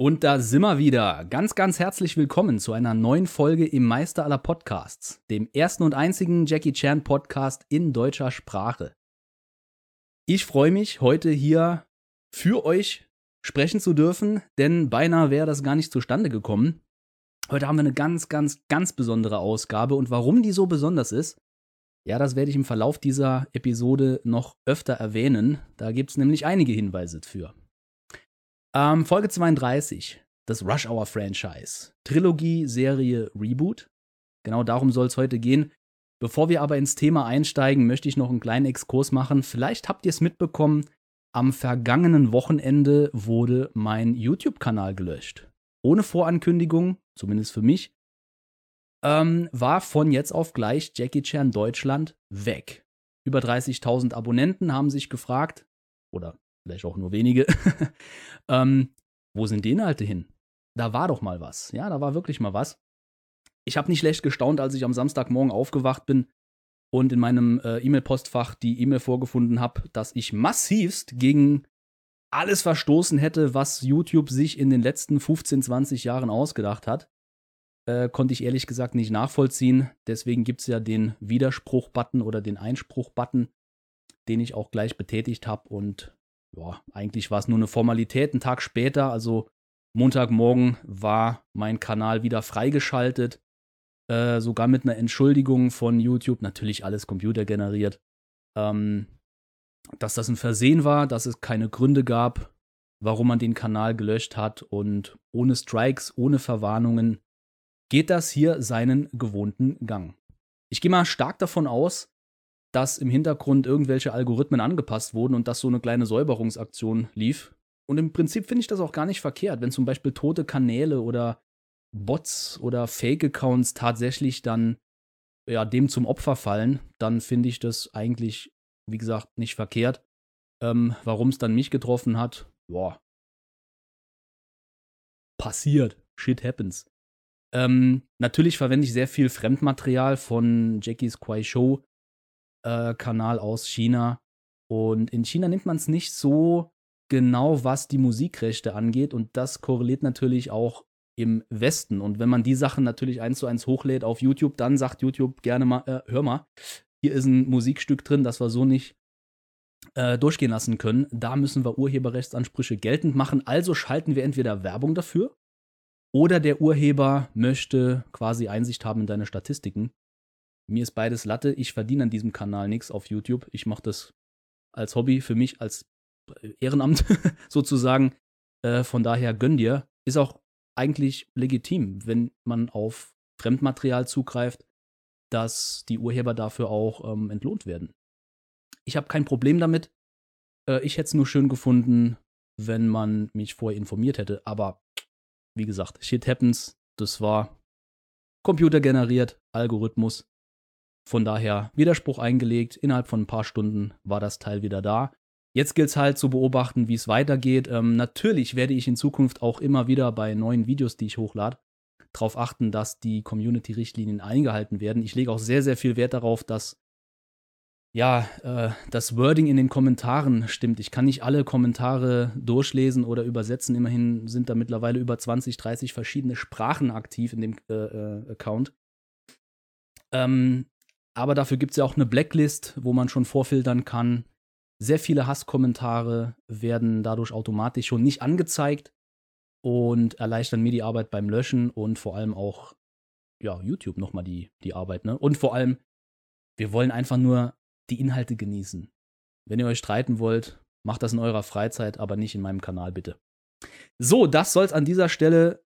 Und da sind wir wieder. Ganz, ganz herzlich willkommen zu einer neuen Folge im Meister aller Podcasts, dem ersten und einzigen Jackie Chan Podcast in deutscher Sprache. Ich freue mich, heute hier für euch sprechen zu dürfen, denn beinahe wäre das gar nicht zustande gekommen. Heute haben wir eine ganz, ganz, ganz besondere Ausgabe und warum die so besonders ist, ja, das werde ich im Verlauf dieser Episode noch öfter erwähnen. Da gibt es nämlich einige Hinweise für. Ähm, Folge 32, das Rush Hour Franchise. Trilogie, Serie, Reboot. Genau darum soll es heute gehen. Bevor wir aber ins Thema einsteigen, möchte ich noch einen kleinen Exkurs machen. Vielleicht habt ihr es mitbekommen, am vergangenen Wochenende wurde mein YouTube-Kanal gelöscht. Ohne Vorankündigung, zumindest für mich ähm, war von jetzt auf gleich Jackie Chan Deutschland weg. Über 30.000 Abonnenten haben sich gefragt, oder vielleicht auch nur wenige, ähm, wo sind die Inhalte hin? Da war doch mal was. Ja, da war wirklich mal was. Ich habe nicht schlecht gestaunt, als ich am Samstagmorgen aufgewacht bin und in meinem äh, E-Mail-Postfach die E-Mail vorgefunden habe, dass ich massivst gegen alles verstoßen hätte, was YouTube sich in den letzten 15, 20 Jahren ausgedacht hat äh, konnte ich ehrlich gesagt nicht nachvollziehen. Deswegen gibt es ja den Widerspruch-Button oder den Einspruch-Button, den ich auch gleich betätigt habe. Und ja, eigentlich war es nur eine Formalität. Einen Tag später, also Montagmorgen, war mein Kanal wieder freigeschaltet. Äh, sogar mit einer Entschuldigung von YouTube. Natürlich alles computergeneriert. Ähm, dass das ein Versehen war, dass es keine Gründe gab, warum man den Kanal gelöscht hat und ohne Strikes, ohne Verwarnungen geht das hier seinen gewohnten Gang. Ich gehe mal stark davon aus, dass im Hintergrund irgendwelche Algorithmen angepasst wurden und dass so eine kleine Säuberungsaktion lief. Und im Prinzip finde ich das auch gar nicht verkehrt, wenn zum Beispiel tote Kanäle oder Bots oder Fake-Accounts tatsächlich dann ja, dem zum Opfer fallen, dann finde ich das eigentlich, wie gesagt, nicht verkehrt. Ähm, Warum es dann mich getroffen hat, boah. Passiert. Shit happens. Ähm, natürlich verwende ich sehr viel Fremdmaterial von Jackies Kwai Show äh, Kanal aus China. Und in China nimmt man es nicht so genau, was die Musikrechte angeht. Und das korreliert natürlich auch im Westen. Und wenn man die Sachen natürlich eins zu eins hochlädt auf YouTube, dann sagt YouTube gerne mal, äh, hör mal, hier ist ein Musikstück drin, das wir so nicht äh, durchgehen lassen können. Da müssen wir Urheberrechtsansprüche geltend machen. Also schalten wir entweder Werbung dafür oder der Urheber möchte quasi Einsicht haben in deine Statistiken. Mir ist beides Latte. Ich verdiene an diesem Kanal nichts auf YouTube. Ich mache das als Hobby für mich, als Ehrenamt sozusagen. Äh, von daher gönn dir. Ist auch eigentlich legitim, wenn man auf Fremdmaterial zugreift, dass die Urheber dafür auch ähm, entlohnt werden. Ich habe kein Problem damit. Äh, ich hätte es nur schön gefunden, wenn man mich vorher informiert hätte. Aber wie gesagt, shit happens. Das war computergeneriert, Algorithmus. Von daher Widerspruch eingelegt. Innerhalb von ein paar Stunden war das Teil wieder da. Jetzt gilt es halt zu beobachten, wie es weitergeht. Ähm, natürlich werde ich in Zukunft auch immer wieder bei neuen Videos, die ich hochlade, darauf achten, dass die Community-Richtlinien eingehalten werden. Ich lege auch sehr, sehr viel Wert darauf, dass ja, äh, das Wording in den Kommentaren stimmt. Ich kann nicht alle Kommentare durchlesen oder übersetzen. Immerhin sind da mittlerweile über 20, 30 verschiedene Sprachen aktiv in dem äh, äh, Account. Ähm, aber dafür gibt es ja auch eine Blacklist, wo man schon vorfiltern kann. Sehr viele Hasskommentare werden dadurch automatisch schon nicht angezeigt und erleichtern mir die Arbeit beim Löschen und vor allem auch ja, YouTube nochmal die, die Arbeit. Ne? Und vor allem, wir wollen einfach nur die Inhalte genießen. Wenn ihr euch streiten wollt, macht das in eurer Freizeit, aber nicht in meinem Kanal bitte. So, das soll es an dieser Stelle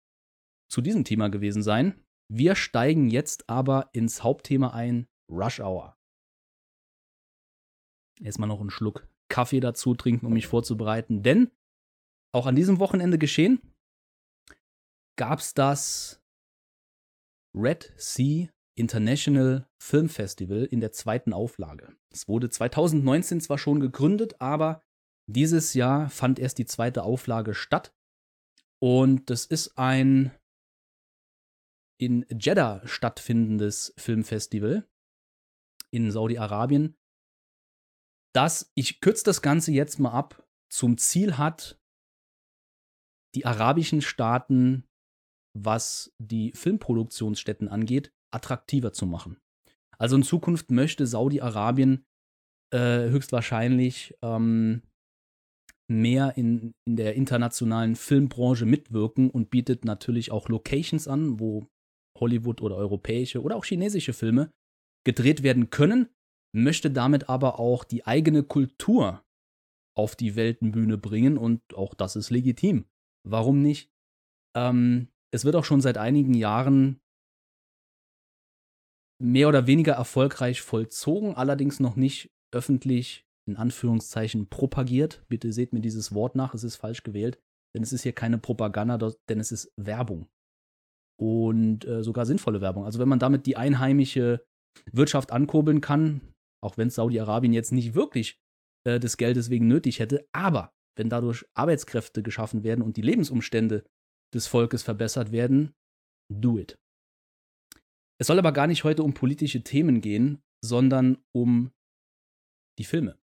zu diesem Thema gewesen sein. Wir steigen jetzt aber ins Hauptthema ein, Rush Hour. Erstmal noch einen Schluck Kaffee dazu trinken, um mich vorzubereiten, denn auch an diesem Wochenende geschehen gab es das Red Sea International Film Festival in der zweiten Auflage. Es wurde 2019 zwar schon gegründet, aber dieses Jahr fand erst die zweite Auflage statt. Und das ist ein in Jeddah stattfindendes Filmfestival in Saudi-Arabien, das, ich kürze das Ganze jetzt mal ab, zum Ziel hat, die arabischen Staaten, was die Filmproduktionsstätten angeht, attraktiver zu machen. Also in Zukunft möchte Saudi-Arabien äh, höchstwahrscheinlich ähm, mehr in, in der internationalen Filmbranche mitwirken und bietet natürlich auch Locations an, wo Hollywood oder europäische oder auch chinesische Filme gedreht werden können, möchte damit aber auch die eigene Kultur auf die Weltenbühne bringen und auch das ist legitim. Warum nicht? Ähm, es wird auch schon seit einigen Jahren mehr oder weniger erfolgreich vollzogen, allerdings noch nicht öffentlich in Anführungszeichen propagiert. Bitte seht mir dieses Wort nach, es ist falsch gewählt, denn es ist hier keine Propaganda, denn es ist Werbung. Und äh, sogar sinnvolle Werbung. Also wenn man damit die einheimische Wirtschaft ankurbeln kann, auch wenn Saudi-Arabien jetzt nicht wirklich äh, des Geldes wegen nötig hätte, aber wenn dadurch Arbeitskräfte geschaffen werden und die Lebensumstände des Volkes verbessert werden, do it. Es soll aber gar nicht heute um politische Themen gehen, sondern um die Filme.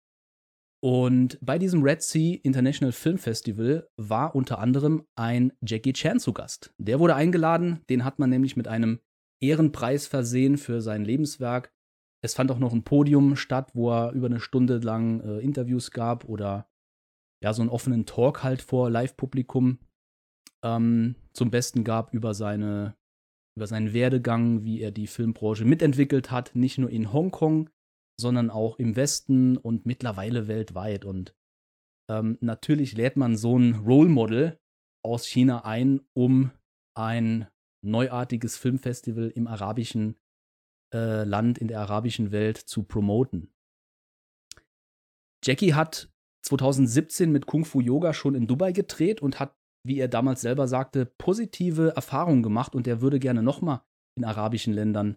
Und bei diesem Red Sea International Film Festival war unter anderem ein Jackie Chan zu Gast. Der wurde eingeladen, den hat man nämlich mit einem Ehrenpreis versehen für sein Lebenswerk. Es fand auch noch ein Podium statt, wo er über eine Stunde lang äh, Interviews gab oder ja, so einen offenen Talk halt vor Live-Publikum ähm, zum Besten gab über seine über seinen Werdegang, wie er die Filmbranche mitentwickelt hat, nicht nur in Hongkong, sondern auch im Westen und mittlerweile weltweit. Und ähm, natürlich lädt man so ein Role Model aus China ein, um ein neuartiges Filmfestival im arabischen äh, Land, in der arabischen Welt zu promoten. Jackie hat 2017 mit Kung Fu Yoga schon in Dubai gedreht und hat, wie er damals selber sagte, positive Erfahrungen gemacht und er würde gerne nochmal in arabischen Ländern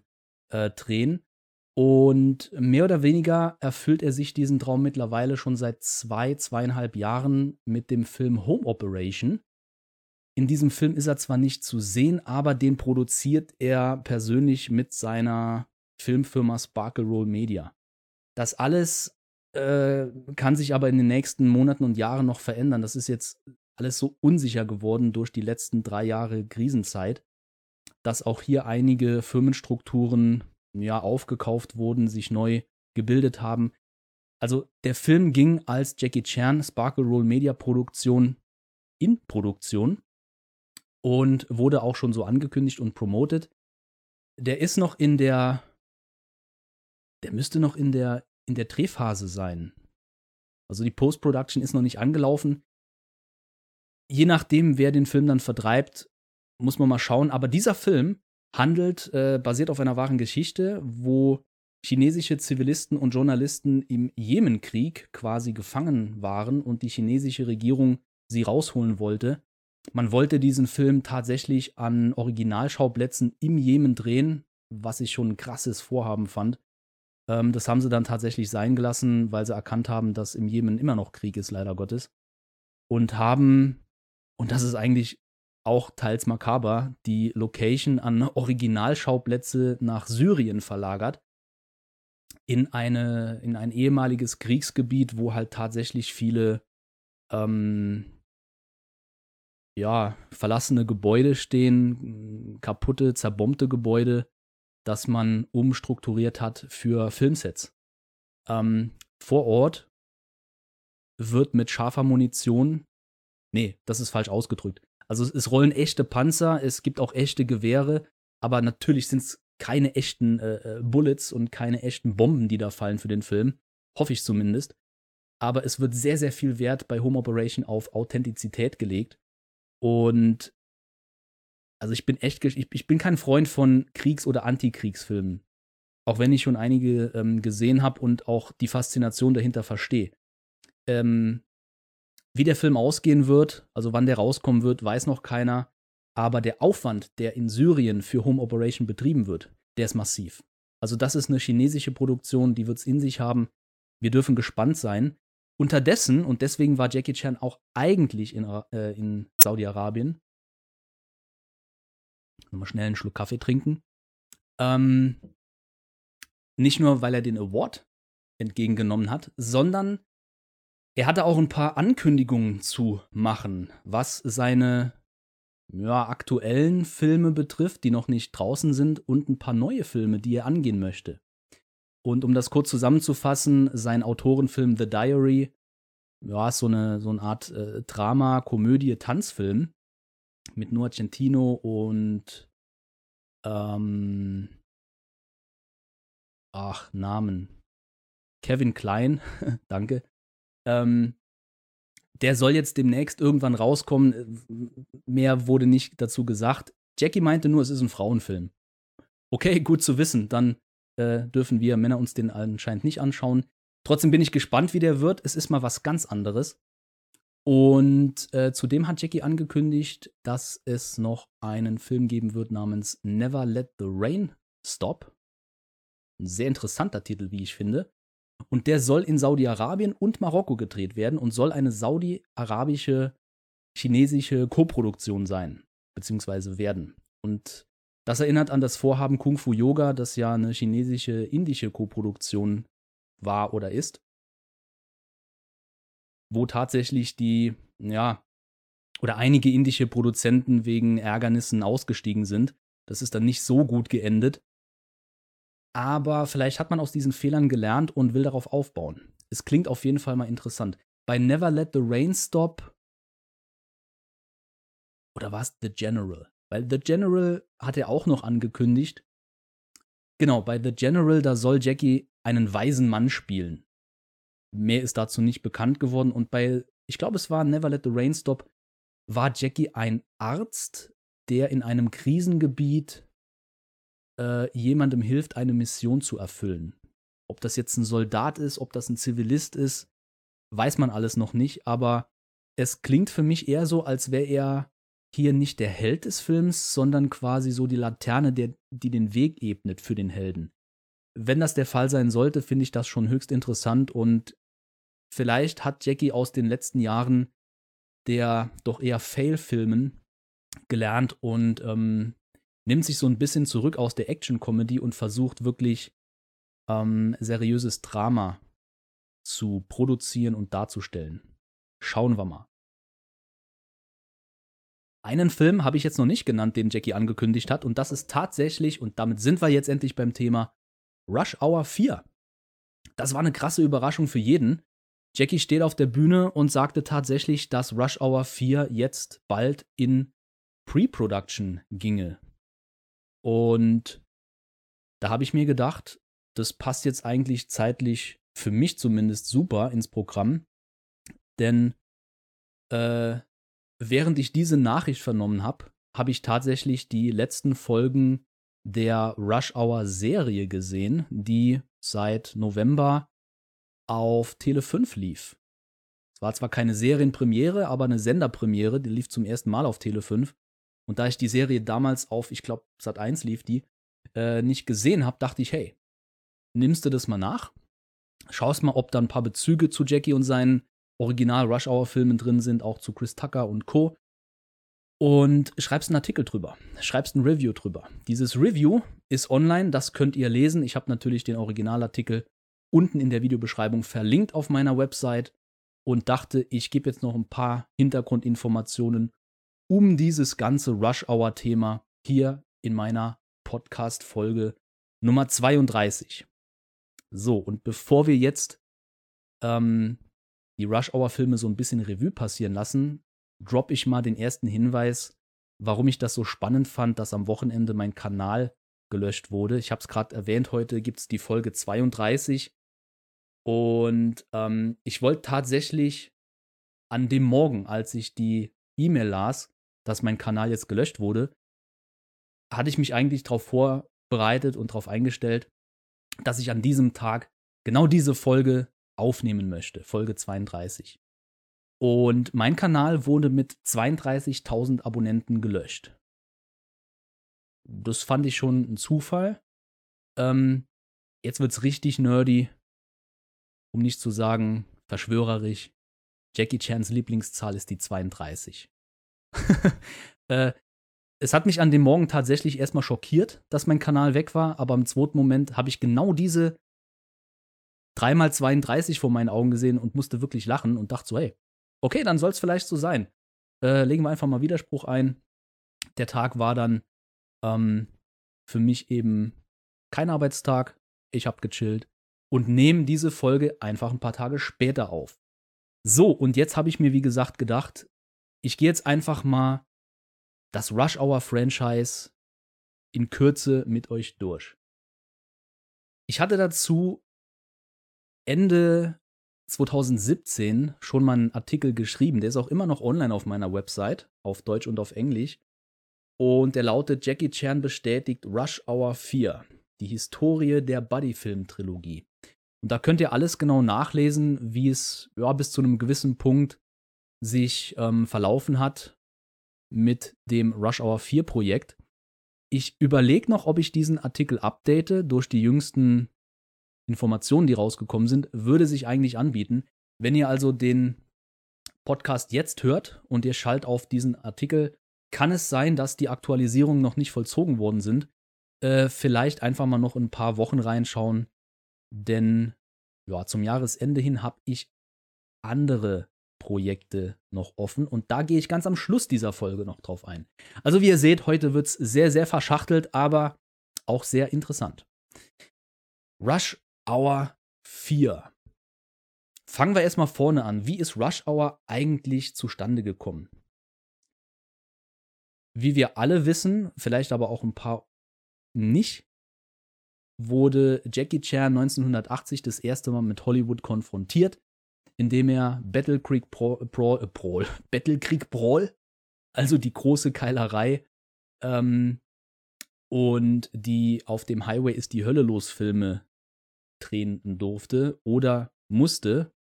äh, drehen. Und mehr oder weniger erfüllt er sich diesen Traum mittlerweile schon seit zwei, zweieinhalb Jahren mit dem Film Home Operation. In diesem Film ist er zwar nicht zu sehen, aber den produziert er persönlich mit seiner Filmfirma Sparkle Roll Media. Das alles äh, kann sich aber in den nächsten Monaten und Jahren noch verändern. Das ist jetzt alles so unsicher geworden durch die letzten drei Jahre Krisenzeit, dass auch hier einige Firmenstrukturen ja, aufgekauft wurden, sich neu gebildet haben. Also der Film ging als Jackie Chan Sparkle Roll Media Produktion in Produktion und wurde auch schon so angekündigt und promoted. Der ist noch in der der müsste noch in der in der Drehphase sein. Also die Post-Production ist noch nicht angelaufen. Je nachdem, wer den Film dann vertreibt, muss man mal schauen. Aber dieser Film handelt, äh, basiert auf einer wahren Geschichte, wo chinesische Zivilisten und Journalisten im Jemenkrieg quasi gefangen waren und die chinesische Regierung sie rausholen wollte. Man wollte diesen Film tatsächlich an Originalschauplätzen im Jemen drehen, was ich schon ein krasses Vorhaben fand. Ähm, das haben sie dann tatsächlich sein gelassen, weil sie erkannt haben, dass im Jemen immer noch Krieg ist, leider Gottes. Und haben, und das ist eigentlich auch teils makaber, die Location an Originalschauplätze nach Syrien verlagert. In, eine, in ein ehemaliges Kriegsgebiet, wo halt tatsächlich viele ähm, ja, verlassene Gebäude stehen, kaputte, zerbombte Gebäude, das man umstrukturiert hat für Filmsets. Ähm, vor Ort wird mit scharfer Munition, nee, das ist falsch ausgedrückt, also es rollen echte Panzer, es gibt auch echte Gewehre, aber natürlich sind es keine echten äh, äh, Bullets und keine echten Bomben, die da fallen für den Film. Hoffe ich zumindest. Aber es wird sehr, sehr viel Wert bei Home Operation auf Authentizität gelegt. Und also ich bin echt, ich, ich bin kein Freund von Kriegs- oder Antikriegsfilmen. Auch wenn ich schon einige ähm, gesehen habe und auch die Faszination dahinter verstehe. Ähm, wie der Film ausgehen wird, also wann der rauskommen wird, weiß noch keiner. Aber der Aufwand, der in Syrien für Home Operation betrieben wird, der ist massiv. Also das ist eine chinesische Produktion, die wird es in sich haben. Wir dürfen gespannt sein. Unterdessen, und deswegen war Jackie Chan auch eigentlich in, äh, in Saudi-Arabien, nochmal schnell einen Schluck Kaffee trinken, ähm, nicht nur, weil er den Award entgegengenommen hat, sondern Er hatte auch ein paar Ankündigungen zu machen, was seine ja, aktuellen Filme betrifft, die noch nicht draußen sind, und ein paar neue Filme, die er angehen möchte. Und um das kurz zusammenzufassen, sein Autorenfilm The Diary, ja, ist so eine, so eine Art äh, Drama, Komödie, Tanzfilm mit Noah Centino und ähm, ach, Namen. Kevin Klein, danke. Ähm, der soll jetzt demnächst irgendwann rauskommen. Mehr wurde nicht dazu gesagt. Jackie meinte nur, es ist ein Frauenfilm. Okay, gut zu wissen. Dann äh, dürfen wir Männer uns den anscheinend nicht anschauen. Trotzdem bin ich gespannt, wie der wird. Es ist mal was ganz anderes. Und äh, zudem hat Jackie angekündigt, dass es noch einen Film geben wird namens Never Let the Rain Stop. Ein sehr interessanter Titel, wie ich finde. Und der soll in Saudi-Arabien und Marokko gedreht werden und soll eine saudi-arabische, chinesische Koproduktion sein, beziehungsweise werden. Und das erinnert an das Vorhaben Kung Fu Yoga, das ja eine chinesische, indische Koproduktion war oder ist wo tatsächlich die, ja, oder einige indische Produzenten wegen Ärgernissen ausgestiegen sind. Das ist dann nicht so gut geendet. Aber vielleicht hat man aus diesen Fehlern gelernt und will darauf aufbauen. Es klingt auf jeden Fall mal interessant. Bei Never Let the Rain Stop. Oder war es The General? Weil The General hat er auch noch angekündigt. Genau, bei The General, da soll Jackie einen weisen Mann spielen. Mehr ist dazu nicht bekannt geworden. Und bei, ich glaube, es war Never Let the Rain Stop, war Jackie ein Arzt, der in einem Krisengebiet äh, jemandem hilft, eine Mission zu erfüllen. Ob das jetzt ein Soldat ist, ob das ein Zivilist ist, weiß man alles noch nicht, aber es klingt für mich eher so, als wäre er hier nicht der Held des Films, sondern quasi so die Laterne, der, die den Weg ebnet für den Helden. Wenn das der Fall sein sollte, finde ich das schon höchst interessant und vielleicht hat Jackie aus den letzten Jahren der doch eher Fail-Filmen gelernt und ähm, nimmt sich so ein bisschen zurück aus der Action-Comedy und versucht wirklich ähm, seriöses Drama zu produzieren und darzustellen. Schauen wir mal. Einen Film habe ich jetzt noch nicht genannt, den Jackie angekündigt hat, und das ist tatsächlich, und damit sind wir jetzt endlich beim Thema, Rush Hour 4. Das war eine krasse Überraschung für jeden, Jackie steht auf der Bühne und sagte tatsächlich, dass Rush Hour 4 jetzt bald in Pre-Production ginge. Und da habe ich mir gedacht, das passt jetzt eigentlich zeitlich für mich zumindest super ins Programm. Denn äh, während ich diese Nachricht vernommen habe, habe ich tatsächlich die letzten Folgen der Rush Hour Serie gesehen, die seit November auf Tele 5 lief. Es war zwar keine Serienpremiere, aber eine Senderpremiere, die lief zum ersten Mal auf Tele 5. Und da ich die Serie damals auf, ich glaube, Sat 1 lief die, äh, nicht gesehen habe, dachte ich, hey, nimmst du das mal nach? Schaust mal, ob da ein paar Bezüge zu Jackie und seinen Original Rush Hour Filmen drin sind, auch zu Chris Tucker und Co. Und schreibst einen Artikel drüber, schreibst ein Review drüber. Dieses Review ist online, das könnt ihr lesen. Ich habe natürlich den Originalartikel unten in der Videobeschreibung verlinkt auf meiner Website und dachte, ich gebe jetzt noch ein paar Hintergrundinformationen um dieses ganze Rush Hour Thema hier in meiner Podcast Folge Nummer 32. So, und bevor wir jetzt ähm, die Rush Hour Filme so ein bisschen Revue passieren lassen, droppe ich mal den ersten Hinweis, warum ich das so spannend fand, dass am Wochenende mein Kanal gelöscht wurde. Ich habe es gerade erwähnt, heute gibt es die Folge 32 und ähm, ich wollte tatsächlich an dem Morgen, als ich die E-Mail las, dass mein Kanal jetzt gelöscht wurde, hatte ich mich eigentlich darauf vorbereitet und darauf eingestellt, dass ich an diesem Tag genau diese Folge aufnehmen möchte, Folge 32. Und mein Kanal wurde mit 32.000 Abonnenten gelöscht. Das fand ich schon ein Zufall. Ähm, jetzt wird's richtig nerdy um nicht zu sagen verschwörerisch, Jackie Chans Lieblingszahl ist die 32. äh, es hat mich an dem Morgen tatsächlich erstmal schockiert, dass mein Kanal weg war, aber im zweiten Moment habe ich genau diese dreimal 32 vor meinen Augen gesehen und musste wirklich lachen und dachte so, hey, okay, dann soll es vielleicht so sein. Äh, legen wir einfach mal Widerspruch ein. Der Tag war dann ähm, für mich eben kein Arbeitstag. Ich habe gechillt und nehme diese Folge einfach ein paar Tage später auf. So, und jetzt habe ich mir, wie gesagt, gedacht, ich gehe jetzt einfach mal das Rush Hour Franchise in Kürze mit euch durch. Ich hatte dazu Ende 2017 schon mal einen Artikel geschrieben, der ist auch immer noch online auf meiner Website, auf Deutsch und auf Englisch. Und der lautet: Jackie Chan bestätigt Rush Hour 4, die Historie der Buddy-Film-Trilogie. Und da könnt ihr alles genau nachlesen, wie es ja, bis zu einem gewissen Punkt sich ähm, verlaufen hat mit dem Rush Hour 4 Projekt. Ich überlege noch, ob ich diesen Artikel update durch die jüngsten Informationen, die rausgekommen sind, würde sich eigentlich anbieten. Wenn ihr also den Podcast jetzt hört und ihr schallt auf diesen Artikel, kann es sein, dass die Aktualisierungen noch nicht vollzogen worden sind. Äh, vielleicht einfach mal noch ein paar Wochen reinschauen, denn ja, zum Jahresende hin habe ich andere Projekte noch offen und da gehe ich ganz am Schluss dieser Folge noch drauf ein. Also wie ihr seht, heute wird es sehr, sehr verschachtelt, aber auch sehr interessant. Rush Hour 4. Fangen wir erstmal vorne an. Wie ist Rush Hour eigentlich zustande gekommen? Wie wir alle wissen, vielleicht aber auch ein paar nicht, wurde Jackie Chan 1980 das erste Mal mit Hollywood konfrontiert, indem er Battle Creek Brawl, Brawl, äh, Brawl Battle Creek Brawl, also die große Keilerei ähm, und die auf dem Highway ist die Hölle los Filme drehen durfte oder musste.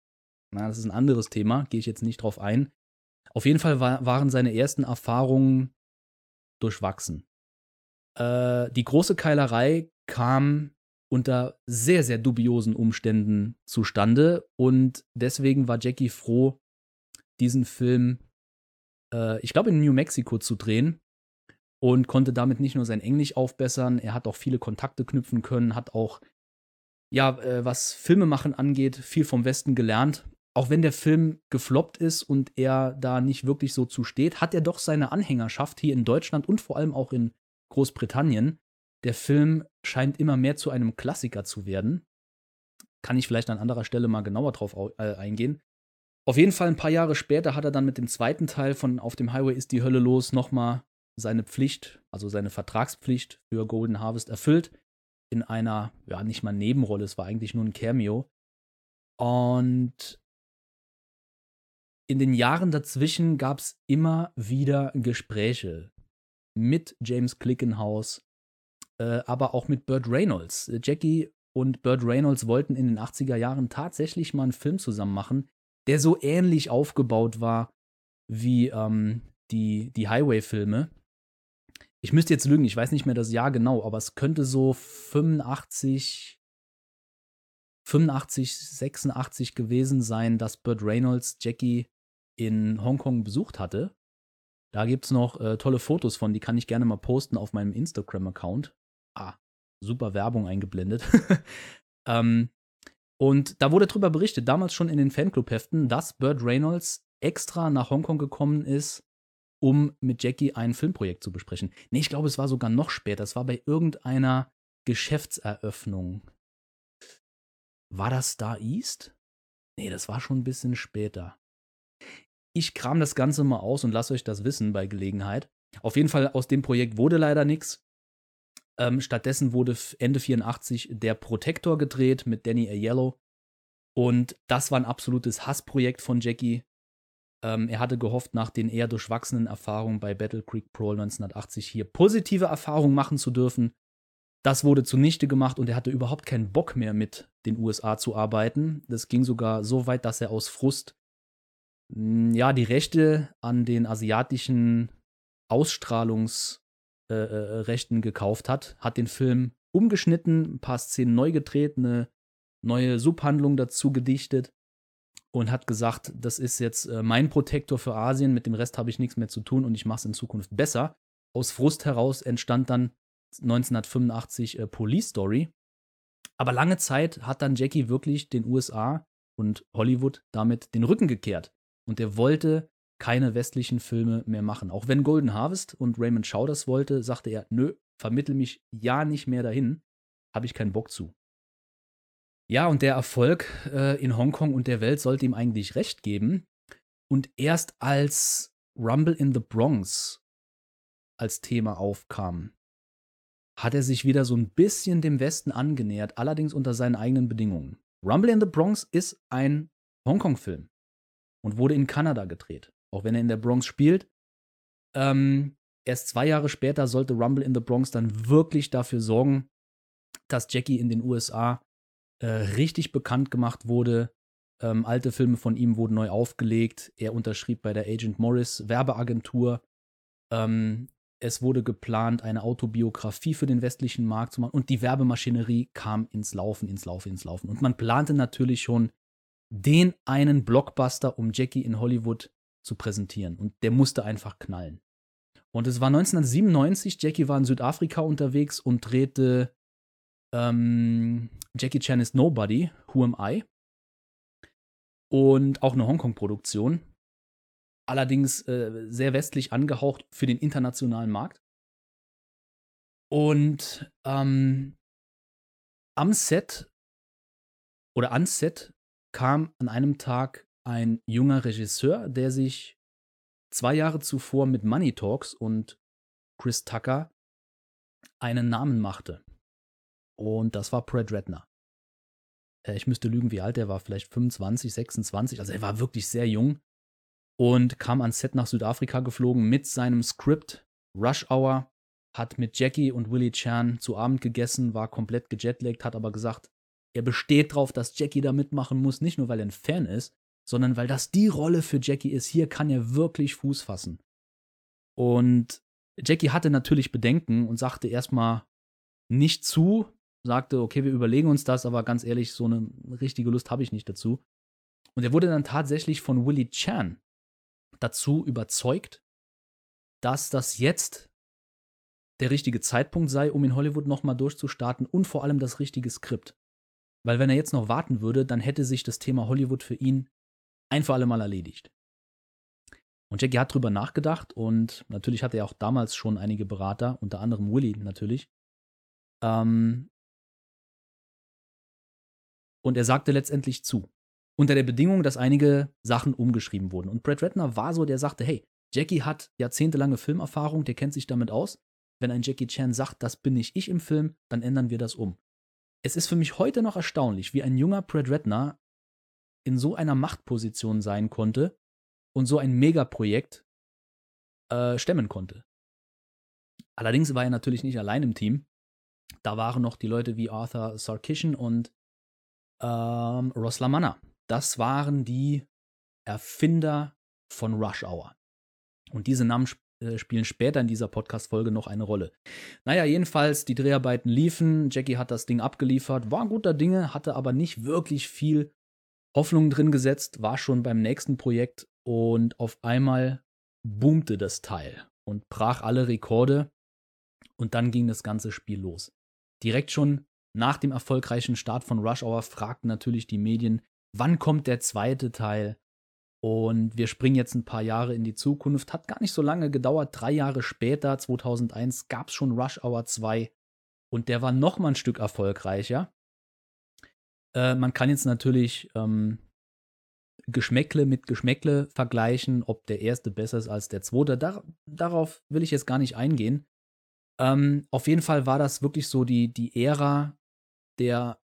Na, das ist ein anderes Thema, gehe ich jetzt nicht drauf ein. Auf jeden Fall war, waren seine ersten Erfahrungen durchwachsen. Äh, die große Keilerei kam unter sehr, sehr dubiosen Umständen zustande und deswegen war Jackie froh, diesen Film, äh, ich glaube, in New Mexico zu drehen und konnte damit nicht nur sein Englisch aufbessern, er hat auch viele Kontakte knüpfen können, hat auch, ja, äh, was Filmemachen angeht, viel vom Westen gelernt. Auch wenn der Film gefloppt ist und er da nicht wirklich so zu steht, hat er doch seine Anhängerschaft hier in Deutschland und vor allem auch in Großbritannien. Der Film scheint immer mehr zu einem Klassiker zu werden. Kann ich vielleicht an anderer Stelle mal genauer drauf äh, eingehen. Auf jeden Fall ein paar Jahre später hat er dann mit dem zweiten Teil von Auf dem Highway ist die Hölle los nochmal seine Pflicht, also seine Vertragspflicht für Golden Harvest erfüllt. In einer, ja, nicht mal Nebenrolle, es war eigentlich nur ein Cameo. Und in den Jahren dazwischen gab es immer wieder Gespräche mit James Clickenhaus, äh, aber auch mit Burt Reynolds. Äh, Jackie und Burt Reynolds wollten in den 80er Jahren tatsächlich mal einen Film zusammen machen, der so ähnlich aufgebaut war wie ähm, die, die Highway-Filme. Ich müsste jetzt lügen, ich weiß nicht mehr das Jahr genau, aber es könnte so 85, 85, 86 gewesen sein, dass Burt Reynolds Jackie in Hongkong besucht hatte. Da gibt es noch äh, tolle Fotos von, die kann ich gerne mal posten auf meinem Instagram-Account. Ah, super Werbung eingeblendet. ähm, und da wurde darüber berichtet, damals schon in den Fanclub-Heften, dass Burt Reynolds extra nach Hongkong gekommen ist, um mit Jackie ein Filmprojekt zu besprechen. Nee, ich glaube, es war sogar noch später. Es war bei irgendeiner Geschäftseröffnung. War das Star East? Nee, das war schon ein bisschen später. Ich kram das Ganze mal aus und lasse euch das wissen bei Gelegenheit. Auf jeden Fall aus dem Projekt wurde leider nichts. Ähm, stattdessen wurde Ende 84 der Protector gedreht mit Danny Aiello. Und das war ein absolutes Hassprojekt von Jackie. Ähm, er hatte gehofft, nach den eher durchwachsenen Erfahrungen bei Battle Creek Pro 1980 hier positive Erfahrungen machen zu dürfen. Das wurde zunichte gemacht und er hatte überhaupt keinen Bock mehr mit den USA zu arbeiten. Das ging sogar so weit, dass er aus Frust hm, ja, die Rechte an den asiatischen Ausstrahlungsrechten äh, äh gekauft hat, hat den Film umgeschnitten, ein paar Szenen neu gedreht, eine neue Subhandlung dazu gedichtet und hat gesagt, das ist jetzt äh, mein Protektor für Asien, mit dem Rest habe ich nichts mehr zu tun und ich mache es in Zukunft besser. Aus Frust heraus entstand dann 1985 äh, Police Story Aber lange Zeit hat dann Jackie wirklich den USA und Hollywood damit den Rücken gekehrt. Und er wollte keine westlichen Filme mehr machen. Auch wenn Golden Harvest und Raymond Shaw das wollte, sagte er, nö, vermittel mich ja nicht mehr dahin, habe ich keinen Bock zu. Ja, und der Erfolg äh, in Hongkong und der Welt sollte ihm eigentlich recht geben. Und erst als Rumble in the Bronx als Thema aufkam, hat er sich wieder so ein bisschen dem Westen angenähert, allerdings unter seinen eigenen Bedingungen. Rumble in the Bronx ist ein Hongkong-Film und wurde in Kanada gedreht, auch wenn er in der Bronx spielt. Ähm, erst zwei Jahre später sollte Rumble in the Bronx dann wirklich dafür sorgen, dass Jackie in den USA äh, richtig bekannt gemacht wurde. Ähm, alte Filme von ihm wurden neu aufgelegt. Er unterschrieb bei der Agent Morris Werbeagentur. Ähm, es wurde geplant, eine Autobiografie für den westlichen Markt zu machen und die Werbemaschinerie kam ins Laufen, ins Laufen, ins Laufen. Und man plante natürlich schon den einen Blockbuster, um Jackie in Hollywood zu präsentieren. Und der musste einfach knallen. Und es war 1997, Jackie war in Südafrika unterwegs und drehte ähm, Jackie Chan is Nobody, Who Am I? Und auch eine Hongkong-Produktion allerdings äh, sehr westlich angehaucht für den internationalen Markt. Und ähm, am Set oder ans Set kam an einem Tag ein junger Regisseur, der sich zwei Jahre zuvor mit Money Talks und Chris Tucker einen Namen machte. Und das war Brad Redner. Äh, ich müsste lügen, wie alt er war, vielleicht 25, 26. Also er war wirklich sehr jung und kam ans Set nach Südafrika geflogen mit seinem Skript Rush Hour, hat mit Jackie und Willie Chan zu Abend gegessen, war komplett gejetlaggt, hat aber gesagt, er besteht darauf, dass Jackie da mitmachen muss, nicht nur weil er ein Fan ist, sondern weil das die Rolle für Jackie ist. Hier kann er wirklich Fuß fassen. Und Jackie hatte natürlich Bedenken und sagte erstmal nicht zu, sagte, okay, wir überlegen uns das, aber ganz ehrlich, so eine richtige Lust habe ich nicht dazu. Und er wurde dann tatsächlich von Willie Chan dazu überzeugt, dass das jetzt der richtige Zeitpunkt sei, um in Hollywood nochmal durchzustarten und vor allem das richtige Skript. Weil wenn er jetzt noch warten würde, dann hätte sich das Thema Hollywood für ihn ein für alle Mal erledigt. Und Jackie hat drüber nachgedacht und natürlich hatte er auch damals schon einige Berater, unter anderem Willy natürlich. Ähm und er sagte letztendlich zu unter der Bedingung, dass einige Sachen umgeschrieben wurden. Und Brad Ratner war so, der sagte, hey, Jackie hat jahrzehntelange Filmerfahrung, der kennt sich damit aus. Wenn ein Jackie Chan sagt, das bin nicht ich im Film, dann ändern wir das um. Es ist für mich heute noch erstaunlich, wie ein junger Brad Ratner in so einer Machtposition sein konnte und so ein Megaprojekt äh, stemmen konnte. Allerdings war er natürlich nicht allein im Team. Da waren noch die Leute wie Arthur Sarkisian und ähm, Ross Lamanna, das waren die Erfinder von Rush Hour. Und diese Namen sp äh, spielen später in dieser Podcast-Folge noch eine Rolle. Naja, jedenfalls, die Dreharbeiten liefen, Jackie hat das Ding abgeliefert, war guter Dinge, hatte aber nicht wirklich viel Hoffnung drin gesetzt, war schon beim nächsten Projekt und auf einmal boomte das Teil und brach alle Rekorde und dann ging das ganze Spiel los. Direkt schon nach dem erfolgreichen Start von Rush Hour fragten natürlich die Medien, wann kommt der zweite Teil? Und wir springen jetzt ein paar Jahre in die Zukunft. Hat gar nicht so lange gedauert. Drei Jahre später, 2001, gab es schon Rush Hour 2. Und der war noch mal ein Stück erfolgreicher. Äh, man kann jetzt natürlich ähm, Geschmäckle mit Geschmäckle vergleichen, ob der erste besser ist als der zweite. Dar darauf will ich jetzt gar nicht eingehen. Ähm, auf jeden Fall war das wirklich so die, die Ära der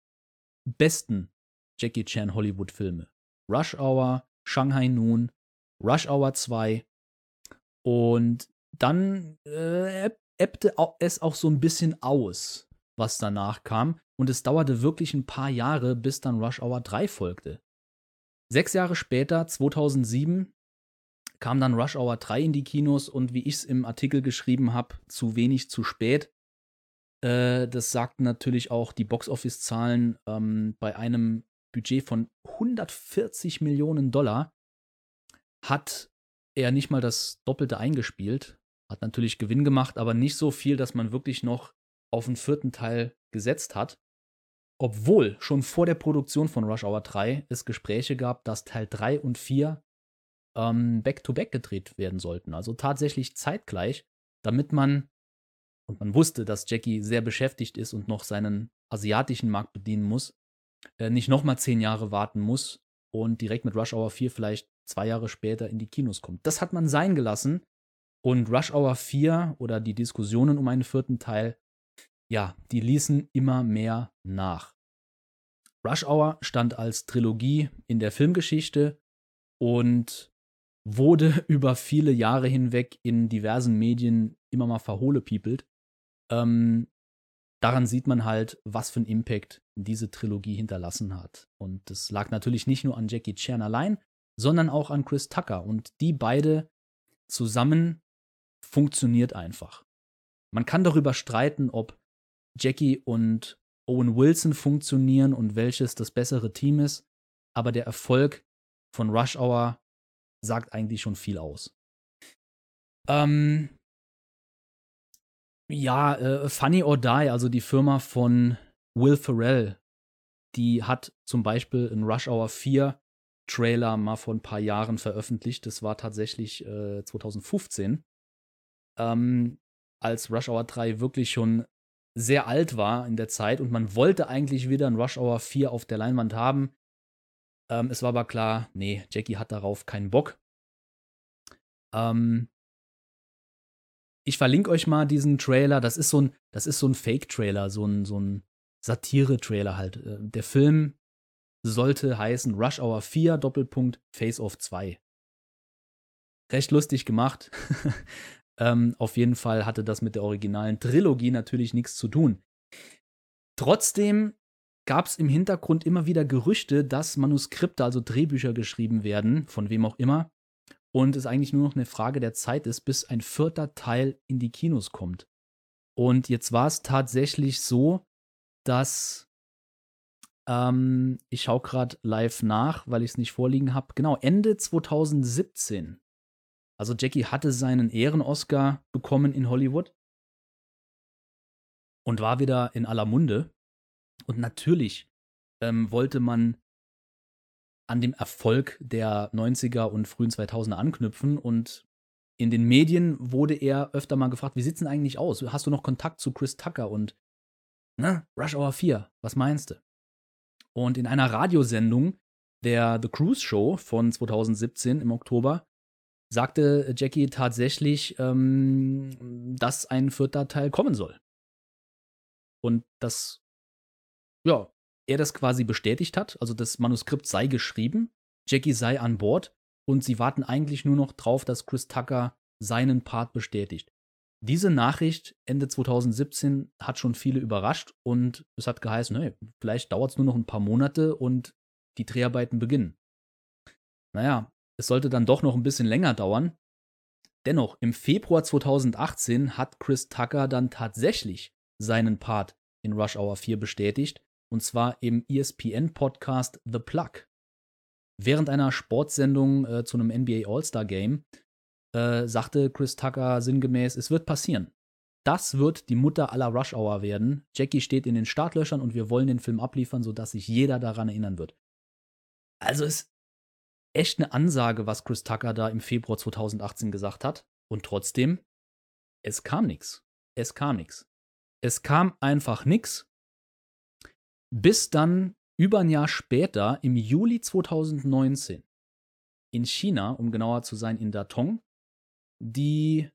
besten Jackie Chan Hollywood-Filme. Rush Hour, Shanghai Noon, Rush Hour 2 und dann äh, ebbte es auch so ein bisschen aus, was danach kam. Und es dauerte wirklich ein paar Jahre, bis dann Rush Hour 3 folgte. Sechs Jahre später, 2007, kam dann Rush Hour 3 in die Kinos und wie ich es im Artikel geschrieben habe, zu wenig zu spät. Äh, das sagten natürlich auch die Boxoffice-Zahlen ähm, bei einem Budget von 140 Millionen Dollar hat er nicht mal das Doppelte eingespielt. Hat natürlich Gewinn gemacht, aber nicht so viel, dass man wirklich noch auf den vierten Teil gesetzt hat. obwohl schon vor der Produktion von Rush Hour 3 es Gespräche gab, dass Teil 3 und 4 ähm, back-to-back gedreht werden sollten. Also tatsächlich zeitgleich, damit man, und man wusste, dass Jackie sehr beschäftigt ist und noch seinen asiatischen Markt bedienen muss, äh, nicht nochmal zehn Jahre warten muss und direkt mit Rush Hour 4 vielleicht zwei Jahre später in die Kinos kommt. Das hat man sein gelassen. Und Rush Hour 4 oder die Diskussionen um einen vierten Teil, ja, die ließen immer mehr nach. Rush Hour stand als Trilogie in der Filmgeschichte und wurde über viele Jahre hinweg in diversen Medien immer mal verhohlepiepelt. Ähm, daran sieht man halt, was für einen Impact diese Trilogie hinterlassen hat. Und das lag natürlich nicht nur an Jackie Chan allein, sondern auch an Chris Tucker. Und die beide zusammen funktioniert einfach. Man kann darüber streiten, ob Jackie und Owen Wilson funktionieren und welches das bessere Team ist, aber der Erfolg von Rush Hour sagt eigentlich schon viel aus. Ähm, ja, äh, Funny or Die, also die Firma von Will Ferrell, die hat zum Beispiel in Rush Hour 4 Trailer mal vor ein paar Jahren veröffentlicht. Das war tatsächlich äh, 2015. Ähm, als Rush Hour 3 wirklich schon sehr alt war in der Zeit und man wollte eigentlich wieder ein Rush Hour 4 auf der Leinwand haben. Ähm, es war aber klar, nee, Jackie hat darauf keinen Bock. Ähm, ich verlinke euch mal diesen Trailer. Das ist so ein, das ist so ein Fake-Trailer, so ein, so ein Satire-Trailer halt. Äh, der Film sollte heißen Rush Hour 4 Doppelpunkt Face Off 2. Recht lustig gemacht. ähm, auf jeden Fall hatte das mit der originalen Trilogie natürlich nichts zu tun. Trotzdem gab es im Hintergrund immer wieder Gerüchte, dass Manuskripte, also Drehbücher geschrieben werden, von wem auch immer, und es eigentlich nur noch eine Frage der Zeit ist, bis ein vierter Teil in die Kinos kommt. Und jetzt war es tatsächlich so, dass ähm, ich schaue gerade live nach, weil ich es nicht vorliegen habe. Genau, Ende 2017. Also Jackie hatte seinen Ehren-Oscar bekommen in Hollywood und war wieder in aller Munde. Und natürlich ähm, wollte man an dem Erfolg der 90er und frühen 2000er anknüpfen und in den Medien wurde er öfter mal gefragt, wie sieht's denn eigentlich aus? Hast du noch Kontakt zu Chris Tucker und ne, Rush Hour 4, was meinst du? Und in einer Radiosendung der The Cruise Show von 2017 im Oktober sagte Jackie tatsächlich, ähm, dass ein vierter Teil kommen soll. Und dass, ja, er das quasi bestätigt hat, also das Manuskript sei geschrieben, Jackie sei an Bord und sie warten eigentlich nur noch drauf, dass Chris Tucker seinen Part bestätigt. Diese Nachricht Ende 2017 hat schon viele überrascht und es hat geheißen, hey, vielleicht dauert es nur noch ein paar Monate und die Dreharbeiten beginnen. Naja, es sollte dann doch noch ein bisschen länger dauern. Dennoch, im Februar 2018 hat Chris Tucker dann tatsächlich seinen Part in Rush Hour 4 bestätigt, und zwar im ESPN-Podcast The Plug. Während einer Sportsendung äh, zu einem NBA All-Star Game äh, sagte Chris Tucker sinngemäß, es wird passieren. Das wird die Mutter aller Rush Hour werden. Jackie steht in den Startlöchern und wir wollen den Film abliefern, sodass sich jeder daran erinnern wird. Also ist echt eine Ansage, was Chris Tucker da im Februar 2018 gesagt hat. Und trotzdem, es kam nichts. Es kam nichts. Es kam einfach nichts. Bis dann über ein Jahr später, im Juli 2019, in China, um genauer zu sein, in Datong, die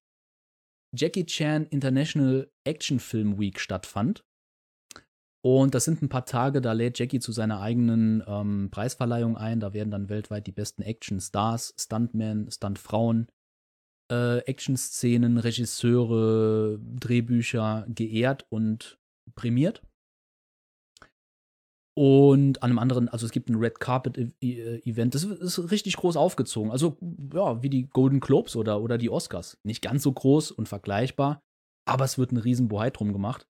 Jackie Chan International Action Film Week stattfand. Und das sind ein paar Tage, da lädt Jackie zu seiner eigenen ähm, Preisverleihung ein. Da werden dann weltweit die besten Action-Stars, Stuntmen, Stuntfrauen, äh, Action-Szenen, Regisseure, Drehbücher geehrt und prämiert. Und an einem anderen, also es gibt ein Red Carpet e-, e-, Event, das ist richtig groß aufgezogen. Also, ja, wie die Golden Globes oder, oder die Oscars. Nicht ganz so groß und vergleichbar, aber es wird ein riesen Bohai drum gemacht.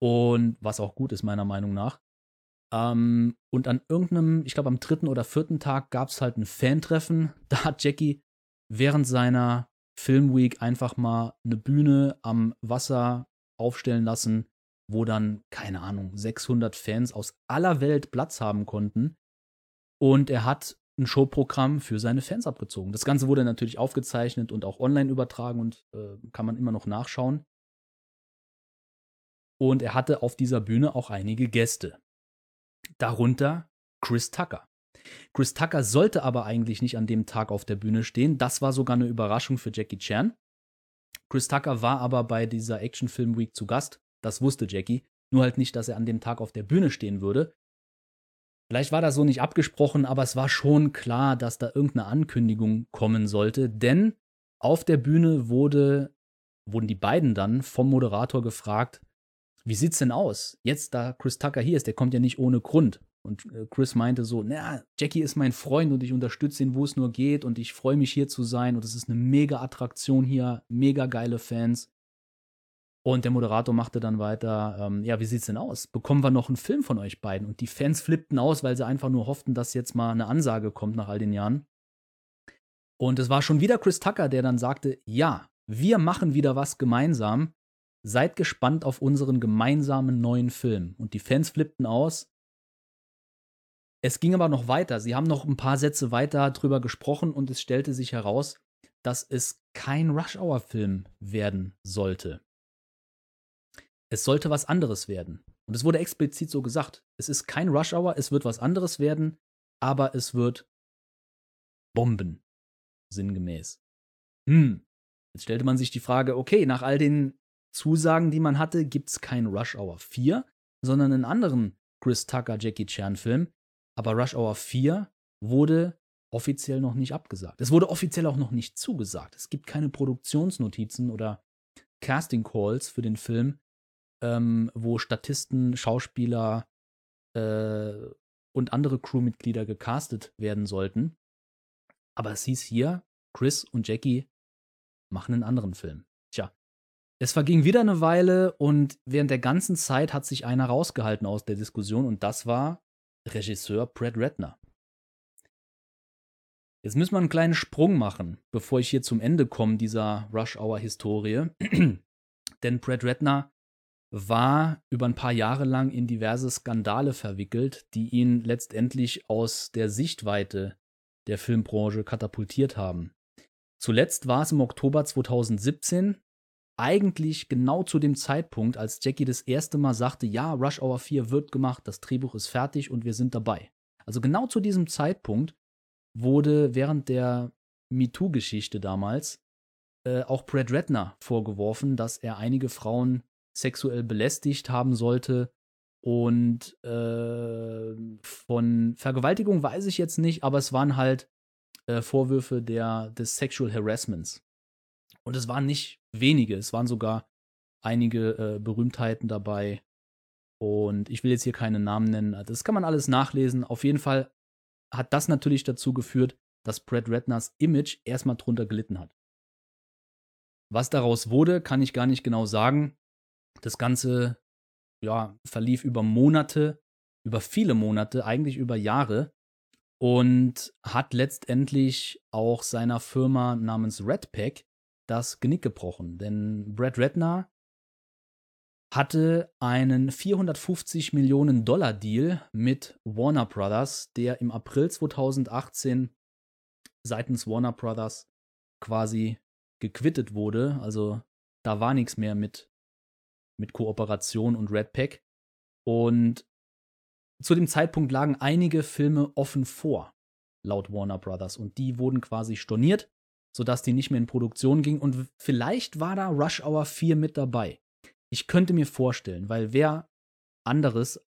Und was auch gut ist, meiner Meinung nach. Ähm, und an irgendeinem, ich glaube am dritten oder vierten Tag gab es halt ein Fantreffen. Da hat Jackie während seiner Filmweek einfach mal eine Bühne am Wasser aufstellen lassen wo dann, keine Ahnung, 600 Fans aus aller Welt Platz haben konnten. Und er hat ein Showprogramm für seine Fans abgezogen. Das Ganze wurde natürlich aufgezeichnet und auch online übertragen und äh, kann man immer noch nachschauen. Und er hatte auf dieser Bühne auch einige Gäste. Darunter Chris Tucker. Chris Tucker sollte aber eigentlich nicht an dem Tag auf der Bühne stehen. Das war sogar eine Überraschung für Jackie Chan. Chris Tucker war aber bei dieser Action Film Week zu Gast. Das wusste Jackie. Nur halt nicht, dass er an dem Tag auf der Bühne stehen würde. Vielleicht war das so nicht abgesprochen, aber es war schon klar, dass da irgendeine Ankündigung kommen sollte, denn auf der Bühne wurde, wurden die beiden dann vom Moderator gefragt, wie sieht's denn aus? Jetzt, da Chris Tucker hier ist, der kommt ja nicht ohne Grund. Und äh, Chris meinte so, na, Jackie ist mein Freund und ich unterstütze ihn, wo es nur geht und ich freue mich hier zu sein und es ist eine mega Attraktion hier, mega geile Fans. Und der Moderator machte dann weiter, ähm, ja, wie sieht's denn aus? Bekommen wir noch einen Film von euch beiden? Und die Fans flippten aus, weil sie einfach nur hofften, dass jetzt mal eine Ansage kommt nach all den Jahren. Und es war schon wieder Chris Tucker, der dann sagte, ja, wir machen wieder was gemeinsam. Seid gespannt auf unseren gemeinsamen neuen Film. Und die Fans flippten aus. Es ging aber noch weiter. Sie haben noch ein paar Sätze weiter drüber gesprochen und es stellte sich heraus, dass es kein Rush-Hour-Film werden sollte. Es sollte was anderes werden. Und es wurde explizit so gesagt. Es ist kein Rush Hour, es wird was anderes werden, aber es wird Bomben. Sinngemäß. Hm. Jetzt stellte man sich die Frage, okay, nach all den Zusagen, die man hatte, gibt es kein Rush Hour 4, sondern einen anderen Chris Tucker Jackie Chan Film. Aber Rush Hour 4 wurde offiziell noch nicht abgesagt. Es wurde offiziell auch noch nicht zugesagt. Es gibt keine Produktionsnotizen oder Casting Calls für den Film, ähm, wo Statisten, Schauspieler äh, und andere Crewmitglieder gecastet werden sollten. Aber es hieß hier, Chris und Jackie machen einen anderen Film. Tja, es verging wieder eine Weile und während der ganzen Zeit hat sich einer rausgehalten aus der Diskussion und das war Regisseur Brad Redner. Jetzt müssen wir einen kleinen Sprung machen, bevor ich hier zum Ende komme dieser Rush Hour Historie. Denn Brad Redner war über ein paar Jahre lang in diverse Skandale verwickelt, die ihn letztendlich aus der Sichtweite der Filmbranche katapultiert haben. Zuletzt war es im Oktober 2017, eigentlich genau zu dem Zeitpunkt, als Jackie das erste Mal sagte, ja, Rush Hour 4 wird gemacht, das Drehbuch ist fertig und wir sind dabei. Also genau zu diesem Zeitpunkt wurde während der MeToo-Geschichte damals äh, auch Brad Redner vorgeworfen, dass er einige Frauen sexuell belästigt haben sollte. Und äh, von Vergewaltigung weiß ich jetzt nicht, aber es waren halt äh, Vorwürfe der, des Sexual Harassments. Und es waren nicht wenige, es waren sogar einige äh, Berühmtheiten dabei. Und ich will jetzt hier keine Namen nennen. Das kann man alles nachlesen. Auf jeden Fall hat das natürlich dazu geführt, dass Brad Redners Image erstmal drunter gelitten hat. Was daraus wurde, kann ich gar nicht genau sagen. Das Ganze ja, verlief über Monate, über viele Monate, eigentlich über Jahre und hat letztendlich auch seiner Firma namens Redpack das Genick gebrochen. Denn Brad Redner hatte einen 450 Millionen Dollar Deal mit Warner Brothers, der im April 2018 seitens Warner Brothers quasi gequittet wurde. Also da war nichts mehr mit mit Kooperation und Redpack. Und zu dem Zeitpunkt lagen einige Filme offen vor, laut Warner Brothers. Und die wurden quasi storniert, sodass die nicht mehr in Produktion gingen. Und vielleicht war da Rush Hour 4 mit dabei. Ich könnte mir vorstellen, weil wer anderes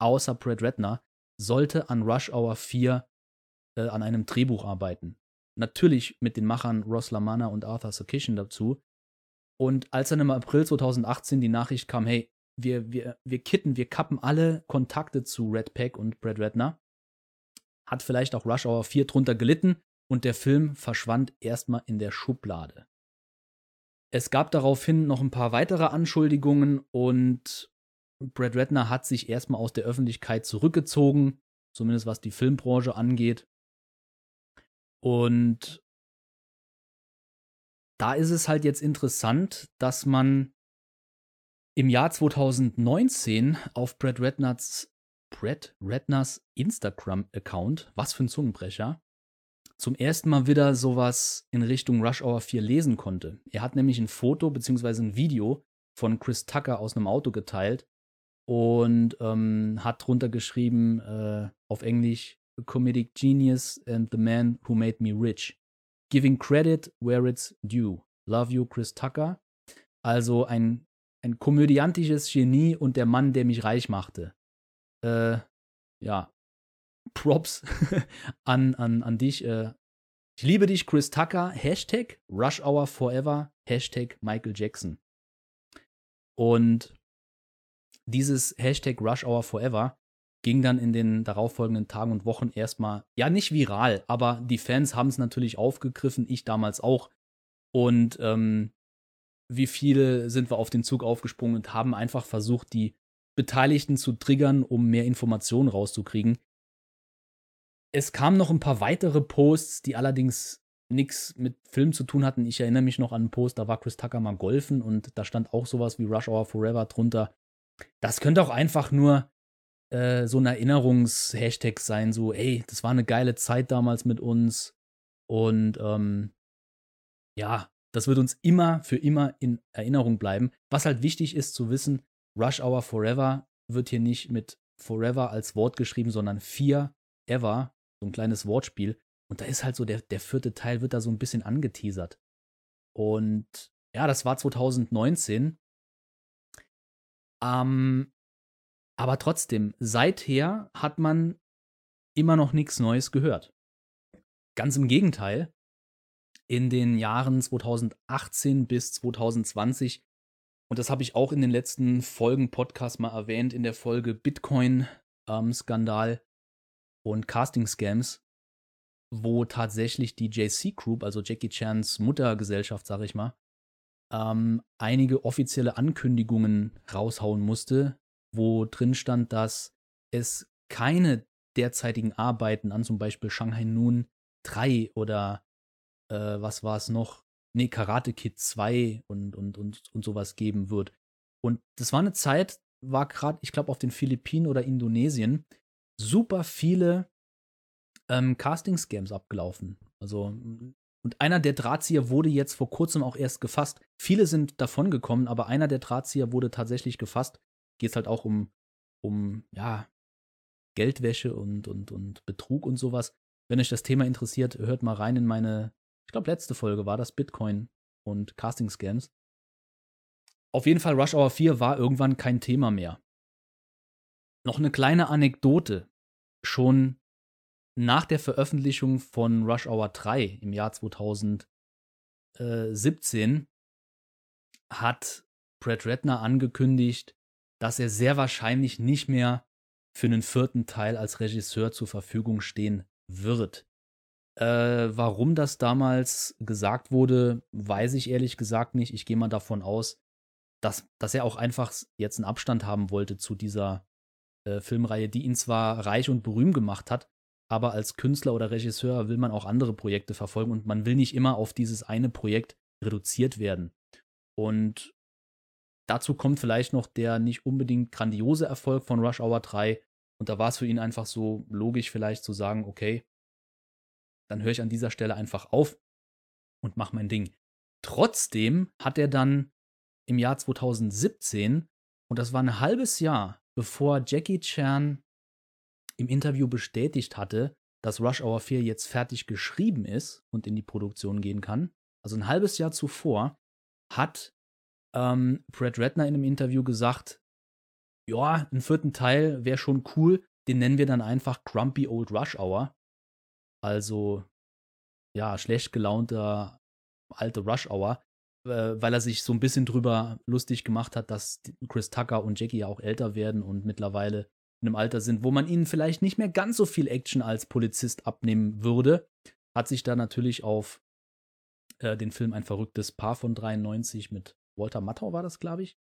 außer Brad Redner sollte an Rush Hour 4 äh, an einem Drehbuch arbeiten. Natürlich mit den Machern Ross LaManna und Arthur Sarkisian dazu, und als dann im April 2018 die Nachricht kam, hey, wir, wir, wir kitten, wir kappen alle Kontakte zu Red Pack und Brad Redner, hat vielleicht auch Rush Hour 4 drunter gelitten und der Film verschwand erstmal in der Schublade. Es gab daraufhin noch ein paar weitere Anschuldigungen und Brad Redner hat sich erstmal aus der Öffentlichkeit zurückgezogen, zumindest was die Filmbranche angeht. Und da ist es halt jetzt interessant, dass man Im Jahr 2019 auf Brad Redners, Brad Redners Instagram-Account, was für ein Zungenbrecher, zum ersten Mal wieder sowas in Richtung Rush Hour 4 lesen konnte. Er hat nämlich ein Foto bzw. ein Video von Chris Tucker aus einem Auto geteilt und ähm, hat drunter geschrieben äh, auf Englisch Comedic Genius and the Man Who Made Me Rich. Giving credit where it's due. Love you, Chris Tucker. Also ein, ein komödiantisches Genie und der Mann, der mich reich machte. Äh, ja, Props an, an, an dich. Äh, ich liebe dich, Chris Tucker. Hashtag Rush Hour Forever. Hashtag Michael Jackson. Und dieses Hashtag Rush Hour Forever ging dann in den darauffolgenden Tagen und Wochen erstmal, ja, nicht viral, aber die Fans haben es natürlich aufgegriffen, ich damals auch. Und ähm, wie viele sind wir auf den Zug aufgesprungen und haben einfach versucht, die Beteiligten zu triggern, um mehr Informationen rauszukriegen. Es kamen noch ein paar weitere Posts, die allerdings nichts mit Film zu tun hatten. Ich erinnere mich noch an einen Post, da war Chris Tucker mal golfen und da stand auch sowas wie Rush Hour Forever drunter. Das könnte auch einfach nur äh, so ein Erinnerungs-Hashtag sein, so, ey, das war eine geile Zeit damals mit uns. Und ähm, ja, das wird uns immer für immer in Erinnerung bleiben. Was halt wichtig ist zu wissen, Rush Hour Forever wird hier nicht mit Forever als Wort geschrieben, sondern vier Ever, so ein kleines Wortspiel. Und da ist halt so, der, der vierte Teil wird da so ein bisschen angeteasert. Und ja, das war 2019. Ähm, aber trotzdem, seither hat man immer noch nichts Neues gehört. Ganz im Gegenteil, in den Jahren 2018 bis 2020, und das habe ich auch in den letzten Folgen Podcast mal erwähnt, in der Folge Bitcoin-Skandal ähm, und Casting-Scams, wo tatsächlich die JC Group, also Jackie Chans Muttergesellschaft, sag ich mal, ähm, einige offizielle Ankündigungen raushauen musste, wo drin stand, dass es keine derzeitigen Arbeiten an zum Beispiel Shanghai Noon 3 oder äh, was war es noch? Nee, Karate Kid 2 und, und, und, und sowas geben wird. Und das war eine Zeit, war gerade, ich glaube, auf den Philippinen oder Indonesien super viele ähm, Casting-Scams abgelaufen. Also, und einer der Drahtzieher wurde jetzt vor kurzem auch erst gefasst. Viele sind davon gekommen, aber einer der Drahtzieher wurde tatsächlich gefasst geht es halt auch um, um ja, Geldwäsche und, und, und Betrug und sowas. Wenn euch das Thema interessiert, hört mal rein in meine, ich glaube, letzte Folge war das Bitcoin und Casting Scams. Auf jeden Fall, Rush Hour 4 war irgendwann kein Thema mehr. Noch eine kleine Anekdote. Schon nach der Veröffentlichung von Rush Hour 3 im Jahr 2017 hat Brad Redner angekündigt, dass er sehr wahrscheinlich nicht mehr für einen vierten Teil als Regisseur zur Verfügung stehen wird. Äh, warum das damals gesagt wurde, weiß ich ehrlich gesagt nicht. Ich gehe mal davon aus, dass, dass er auch einfach jetzt einen Abstand haben wollte zu dieser äh, Filmreihe, die ihn zwar reich und berühmt gemacht hat, aber als Künstler oder Regisseur will man auch andere Projekte verfolgen und man will nicht immer auf dieses eine Projekt reduziert werden. Und Dazu kommt vielleicht noch der nicht unbedingt grandiose Erfolg von Rush Hour 3. Und da war es für ihn einfach so logisch, vielleicht zu sagen, okay, dann höre ich an dieser Stelle einfach auf und mache mein Ding. Trotzdem hat er dann im Jahr 2017, und das war ein halbes Jahr, bevor Jackie Chan im Interview bestätigt hatte, dass Rush Hour 4 jetzt fertig geschrieben ist und in die Produktion gehen kann, also ein halbes Jahr zuvor, hat ähm, Brad Redner in einem Interview gesagt, ja, einen vierten Teil wäre schon cool, den nennen wir dann einfach Grumpy Old Rush Hour. Also, ja, schlecht gelaunter alte Rush Hour, äh, weil er sich so ein bisschen drüber lustig gemacht hat, dass Chris Tucker und Jackie ja auch älter werden und mittlerweile in einem Alter sind, wo man ihnen vielleicht nicht mehr ganz so viel Action als Polizist abnehmen würde. Hat sich da natürlich auf äh, den Film Ein verrücktes Paar von 93 mit Walter Matthau war das, glaube ich,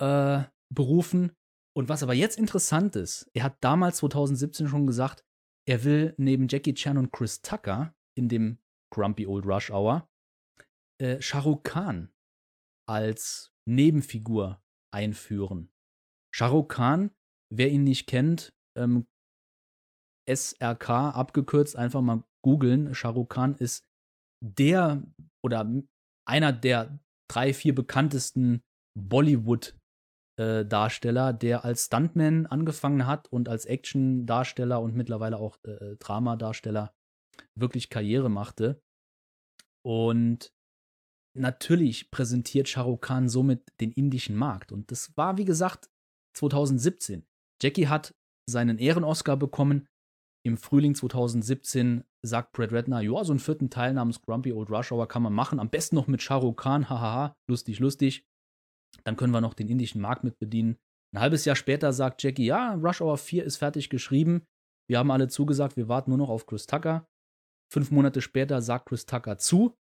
äh, berufen. Und was aber jetzt interessant ist, er hat damals 2017 schon gesagt, er will neben Jackie Chan und Chris Tucker in dem Grumpy Old Rush Hour äh, Shah Rukh Khan als Nebenfigur einführen. Shah Rukh Khan, wer ihn nicht kennt, ähm, SRK abgekürzt, einfach mal googeln. Shah Rukh Khan ist der oder einer der drei, vier bekanntesten Bollywood-Darsteller, äh, der als Stuntman angefangen hat und als Action-Darsteller und mittlerweile auch äh, äh Drama-Darsteller wirklich Karriere machte. Und natürlich präsentiert Shah Rukh Khan somit den indischen Markt. Und das war, wie gesagt, 2017. Jackie hat seinen Ehren-Oscar bekommen. Im Frühling 2017 sagt Brad Redner, ja, so einen vierten Teil namens Grumpy Old Rush Hour kann man machen. Am besten noch mit Shah Rukh Khan, hahaha, lustig, lustig. Dann können wir noch den indischen Markt mit bedienen. Ein halbes Jahr später sagt Jackie, ja, Rush Hour 4 ist fertig geschrieben. Wir haben alle zugesagt, wir warten nur noch auf Chris Tucker. Fünf Monate später sagt Chris Tucker zu.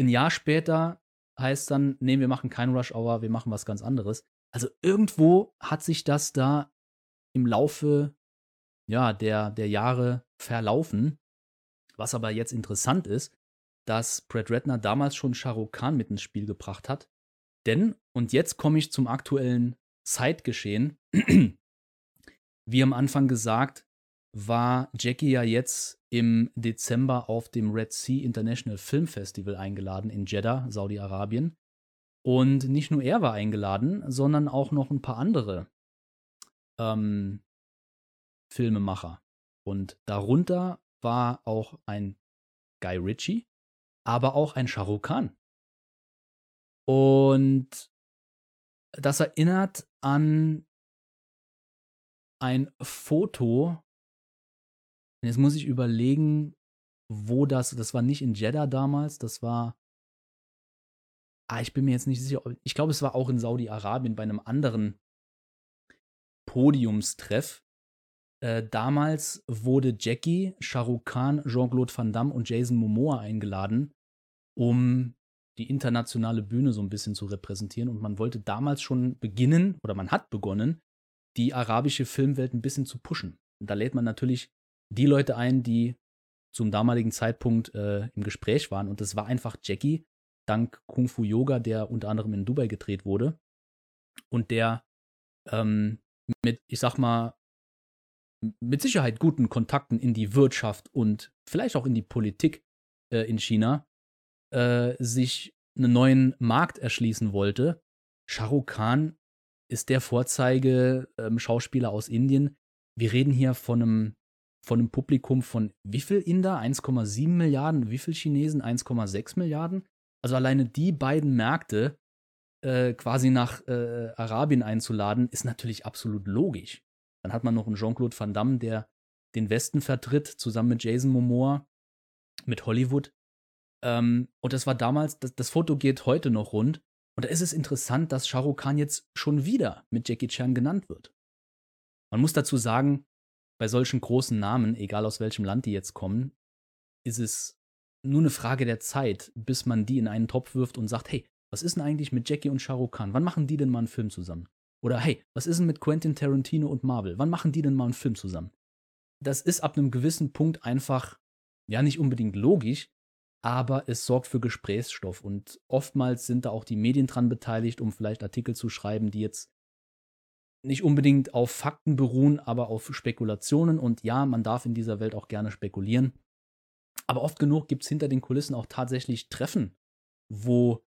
Ein Jahr später heißt dann, nee, wir machen kein Rush Hour, wir machen was ganz anderes. Also irgendwo hat sich das da im Laufe ja, der, der Jahre verlaufen. Was aber jetzt interessant ist, dass Brad Redner damals schon Shah Rukh Khan mit ins Spiel gebracht hat. Denn, und jetzt komme ich zum aktuellen Zeitgeschehen, wie am Anfang gesagt, war Jackie ja jetzt im Dezember auf dem Red Sea International Film Festival eingeladen in Jeddah, Saudi-Arabien. Und nicht nur er war eingeladen, sondern auch noch ein paar andere ähm, Filmemacher. Und darunter war auch ein Guy Ritchie, aber auch ein Shah Rukh Khan. Und das erinnert an ein Foto Jetzt muss ich überlegen, wo das, das war nicht in Jeddah damals, das war, ah, ich bin mir jetzt nicht sicher, ich glaube, es war auch in Saudi-Arabien bei einem anderen Podiumstreff. Äh, damals wurde Jackie, Shah Rukh Khan, Jean-Claude Van Damme und Jason Momoa eingeladen, um die internationale Bühne so ein bisschen zu repräsentieren. Und man wollte damals schon beginnen, oder man hat begonnen, die arabische Filmwelt ein bisschen zu pushen. Und da lädt man natürlich die Leute ein, die zum damaligen Zeitpunkt äh, im Gespräch waren. Und das war einfach Jackie, dank Kung Fu Yoga, der unter anderem in Dubai gedreht wurde. Und der ähm, mit, ich sag mal, mit Sicherheit guten Kontakten in die Wirtschaft und vielleicht auch in die Politik äh, in China äh, sich einen neuen Markt erschließen wollte. Shah Rukh Khan ist der Vorzeige ähm, Schauspieler aus Indien. Wir reden hier von einem von einem Publikum von wie viel Inder? 1,7 Milliarden. Wie viel Chinesen? 1,6 Milliarden. Also alleine die beiden Märkte äh, quasi nach äh, Arabien einzuladen, ist natürlich absolut logisch. Dann hat man noch einen Jean-Claude Van Damme, der den Westen vertritt, zusammen mit Jason Momoa, mit Hollywood. Ähm, und das war damals, das, das, Foto geht heute noch rund. Und da ist es interessant, dass Shah Rukh Khan jetzt schon wieder mit Jackie Chan genannt wird. Man muss dazu sagen, bei solchen großen Namen, egal aus welchem Land die jetzt kommen, ist es nur eine Frage der Zeit, bis man die in einen Topf wirft und sagt, hey, was ist denn eigentlich mit Jackie und Shah Rukh Khan? Wann machen die denn mal einen Film zusammen? Oder hey, was ist denn mit Quentin Tarantino und Marvel? Wann machen die denn mal einen Film zusammen? Das ist ab einem gewissen Punkt einfach, ja, nicht unbedingt logisch, aber es sorgt für Gesprächsstoff und oftmals sind da auch die Medien dran beteiligt, um vielleicht Artikel zu schreiben, die jetzt nicht unbedingt auf Fakten beruhen, aber auf Spekulationen. Und ja, man darf in dieser Welt auch gerne spekulieren. Aber oft genug gibt es hinter den Kulissen auch tatsächlich Treffen, wo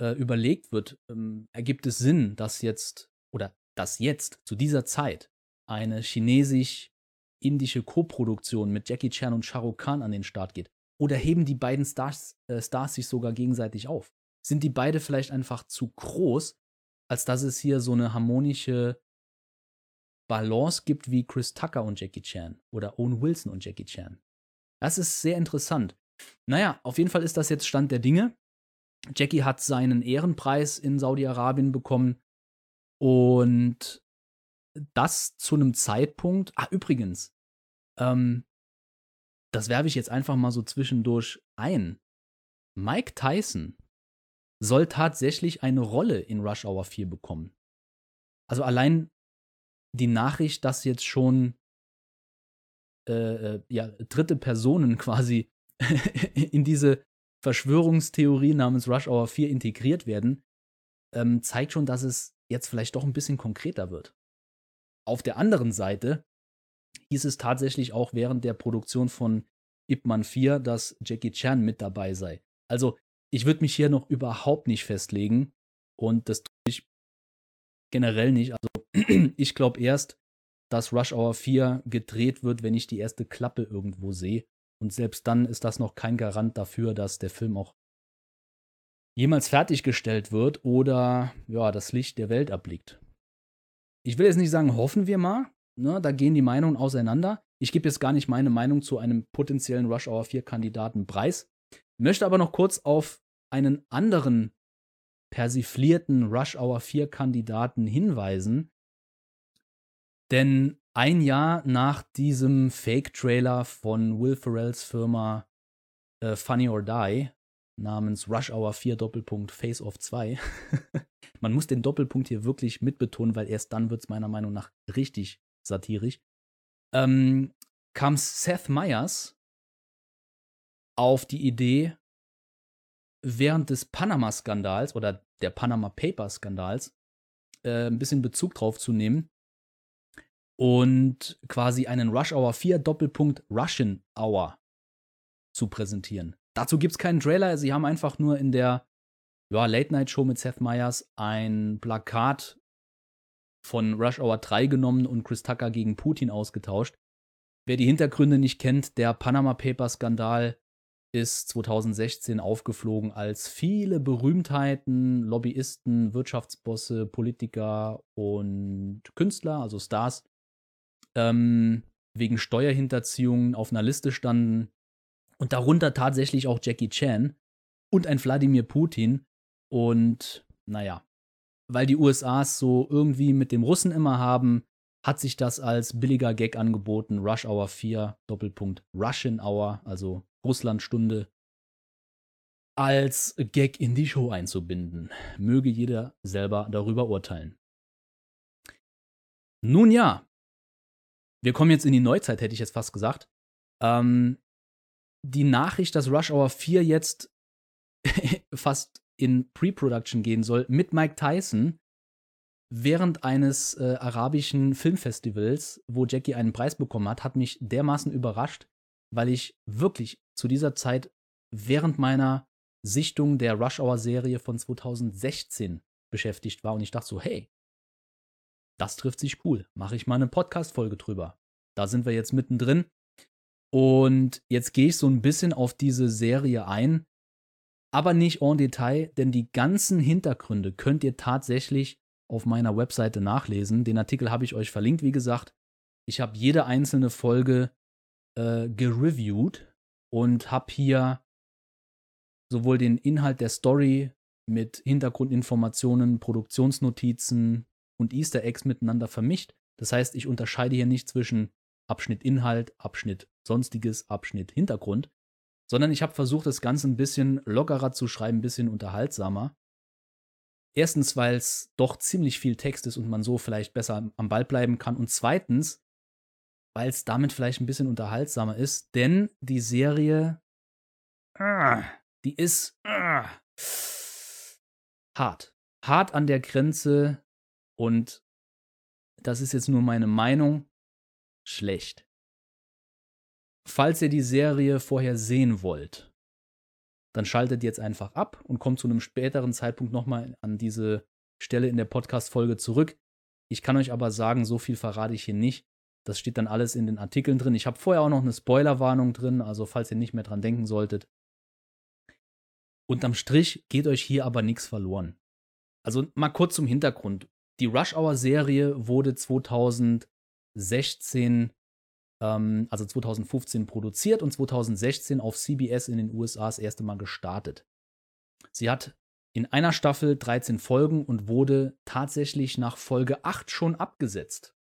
äh, überlegt wird, ähm, ergibt es Sinn, dass jetzt oder dass jetzt zu dieser Zeit eine chinesisch-indische Koproduktion mit Jackie Chan und Shah Rukh Khan an den Start geht? Oder heben die beiden Stars, äh, Stars sich sogar gegenseitig auf? Sind die beide vielleicht einfach zu groß, als dass es hier so eine harmonische Balance gibt wie Chris Tucker und Jackie Chan oder Owen Wilson und Jackie Chan. Das ist sehr interessant. Naja, auf jeden Fall ist das jetzt Stand der Dinge. Jackie hat seinen Ehrenpreis in Saudi-Arabien bekommen und das zu einem Zeitpunkt. Ah, übrigens, ähm, das werfe ich jetzt einfach mal so zwischendurch ein. Mike Tyson soll tatsächlich eine Rolle in Rush Hour 4 bekommen. Also allein die Nachricht, dass jetzt schon äh, äh ja, dritte Personen quasi in diese Verschwörungstheorie namens Rush Hour 4 integriert werden, ähm, zeigt schon, dass es jetzt vielleicht doch ein bisschen konkreter wird. Auf der anderen Seite hieß es tatsächlich auch während der Produktion von Ip Man 4, dass Jackie Chan mit dabei sei. Also, ich würde mich hier noch überhaupt nicht festlegen und das tue ich generell nicht. Also, ich glaube erst, dass Rush Hour 4 gedreht wird, wenn ich die erste Klappe irgendwo sehe. Und selbst dann ist das noch kein Garant dafür, dass der Film auch jemals fertiggestellt wird oder ja, das Licht der Welt erblickt. Ich will jetzt nicht sagen, hoffen wir mal, ne, da gehen die Meinungen auseinander. Ich gebe jetzt gar nicht meine Meinung zu einem potenziellen Rush Hour 4 Kandidaten preis, möchte aber noch kurz auf einen anderen persiflierten Rush Hour 4 Kandidaten hinweisen, denn ein Jahr nach diesem Fake-Trailer von Will Ferrells Firma äh, Funny or Die namens Rush Hour 4 Doppelpunkt Face Off 2. Man muss den Doppelpunkt hier wirklich mitbetonen, weil erst dann wird es meiner Meinung nach richtig satirisch. Ähm, kam Seth Meyers auf die Idee, während des Panama-Skandals oder der Panama Papers-Skandals äh, ein bisschen Bezug drauf zu nehmen und quasi einen Rush Hour 4 Doppelpunkt Russian Hour zu präsentieren. Dazu gibt es keinen Trailer, sie haben einfach nur in der ja, Late-Night-Show mit Seth Meyers ein Plakat von Rush Hour 3 genommen und Chris Tucker gegen Putin ausgetauscht. Wer die Hintergründe nicht kennt, der Panama Papers-Skandal ist 2016 aufgeflogen, als viele Berühmtheiten, Lobbyisten, Wirtschaftsbosse, Politiker und Künstler, also Stars, ähm, wegen Steuerhinterziehungen auf einer Liste standen. Und darunter tatsächlich auch Jackie Chan und ein Wladimir Putin. Und naja, weil die USA es so irgendwie mit dem Russen immer haben, hat sich das als billiger Gag angeboten. Rush Hour 4, Doppelpunkt Russian Hour, also Russlandstunde, als Gag in die Show einzubinden. Möge jeder selber darüber urteilen. Nun ja, wir kommen jetzt in die Neuzeit, hätte ich jetzt fast gesagt. Ähm, die Nachricht, dass Rush Hour 4 jetzt fast in Pre-Production gehen soll mit Mike Tyson während eines äh, arabischen Filmfestivals, wo Jackie einen Preis bekommen hat, hat mich dermaßen überrascht, weil ich wirklich zu dieser Zeit während meiner Sichtung der Rush Hour Serie von 2016 beschäftigt war und ich dachte so, hey, das trifft sich cool. Mache ich mal eine Podcast-Folge drüber. Da sind wir jetzt mittendrin. Und jetzt gehe ich so ein bisschen auf diese Serie ein, aber nicht en Detail, denn die ganzen Hintergründe könnt ihr tatsächlich auf meiner Webseite nachlesen. Den Artikel habe ich euch verlinkt, wie gesagt. Ich habe jede einzelne Folge äh, gereviewt und habe hier sowohl den Inhalt der Story mit Hintergrundinformationen, Produktionsnotizen, und Easter Eggs miteinander vermischt. Das heißt, ich unterscheide hier nicht zwischen Abschnitt Inhalt, Abschnitt Sonstiges, Abschnitt Hintergrund, sondern ich habe versucht, das Ganze ein bisschen lockerer zu schreiben, ein bisschen unterhaltsamer. Erstens, weil es doch ziemlich viel Text ist und man so vielleicht besser am Ball bleiben kann. Und zweitens, weil es damit vielleicht ein bisschen unterhaltsamer ist, denn die Serie, ah, die ist ah, hart. Hart an der Grenze und das ist jetzt nur meine Meinung, schlecht. Falls ihr die Serie vorher sehen wollt, dann schaltet jetzt einfach ab und kommt zu einem späteren Zeitpunkt nochmal an diese Stelle in der Podcast-Folge zurück. Ich kann euch aber sagen, so viel verrate ich hier nicht. Das steht dann alles in den Artikeln drin. Ich habe vorher auch noch eine Spoilerwarnung drin, also falls ihr nicht mehr dran denken solltet. Unterm Strich geht euch hier aber nichts verloren. Also mal kurz zum Hintergrund. Die Rush Hour Serie wurde 2016, ähm, also 2015 produziert und 2016 auf CBS in den USA das erste Mal gestartet. Sie hat in einer Staffel 13 Folgen und wurde tatsächlich nach Folge 8 schon abgesetzt.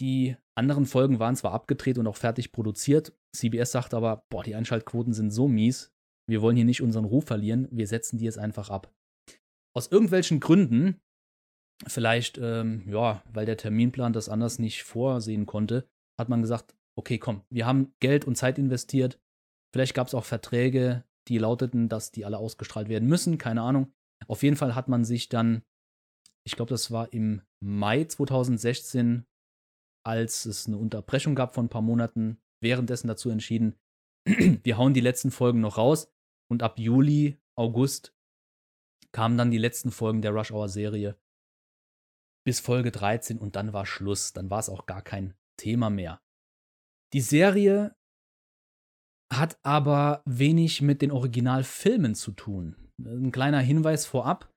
Die anderen Folgen waren zwar abgedreht und auch fertig produziert. CBS sagt aber, boah, die Einschaltquoten sind so mies, wir wollen hier nicht unseren Ruf verlieren, wir setzen die jetzt einfach ab. Aus irgendwelchen Gründen vielleicht, ähm, ja, weil der Terminplan das anders nicht vorsehen konnte, hat man gesagt, okay, komm, wir haben Geld und Zeit investiert. Vielleicht gab es auch Verträge, die lauteten, dass die alle ausgestrahlt werden müssen, keine Ahnung. Auf jeden Fall hat man sich dann ich glaube, das war im Mai 2016, als es eine Unterbrechung gab von ein paar Monaten, währenddessen dazu entschieden, wir hauen die letzten Folgen noch raus und ab Juli, August kamen dann die letzten Folgen der Rush Hour Serie bis Folge 13 und dann war Schluss. Dann war es auch gar kein Thema mehr. Die Serie hat aber wenig mit den Originalfilmen zu tun. Ein kleiner Hinweis vorab: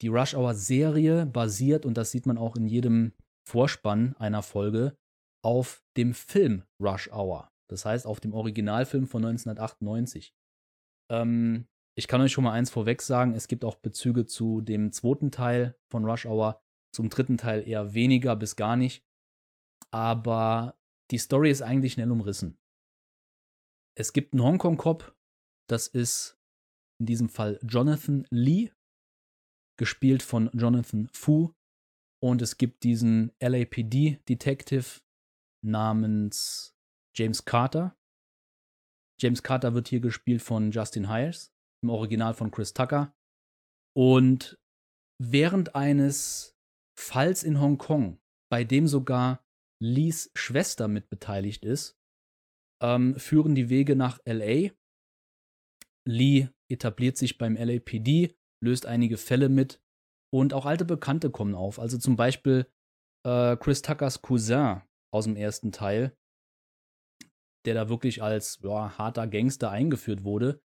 Die Rush Hour Serie basiert, und das sieht man auch in jedem Vorspann einer Folge, auf dem Film Rush Hour. Das heißt, auf dem Originalfilm von 1998. Ähm, ich kann euch schon mal eins vorweg sagen: Es gibt auch Bezüge zu dem zweiten Teil von Rush Hour, zum dritten Teil eher weniger bis gar nicht. Aber die Story ist eigentlich schnell umrissen. Es gibt einen Hongkong-Cop, das ist in diesem Fall Jonathan Lee, gespielt von Jonathan Fu. Und es gibt diesen LAPD-Detective namens James Carter. James Carter wird hier gespielt von Justin Hires, im Original von Chris Tucker. Und während eines Falls in Hongkong, bei dem sogar Lees Schwester mit beteiligt ist, ähm, führen die Wege nach LA. Lee etabliert sich beim LAPD, löst einige Fälle mit und auch alte Bekannte kommen auf. Also zum Beispiel äh, Chris Tuckers Cousin aus dem ersten Teil, der da wirklich als ja, harter Gangster eingeführt wurde,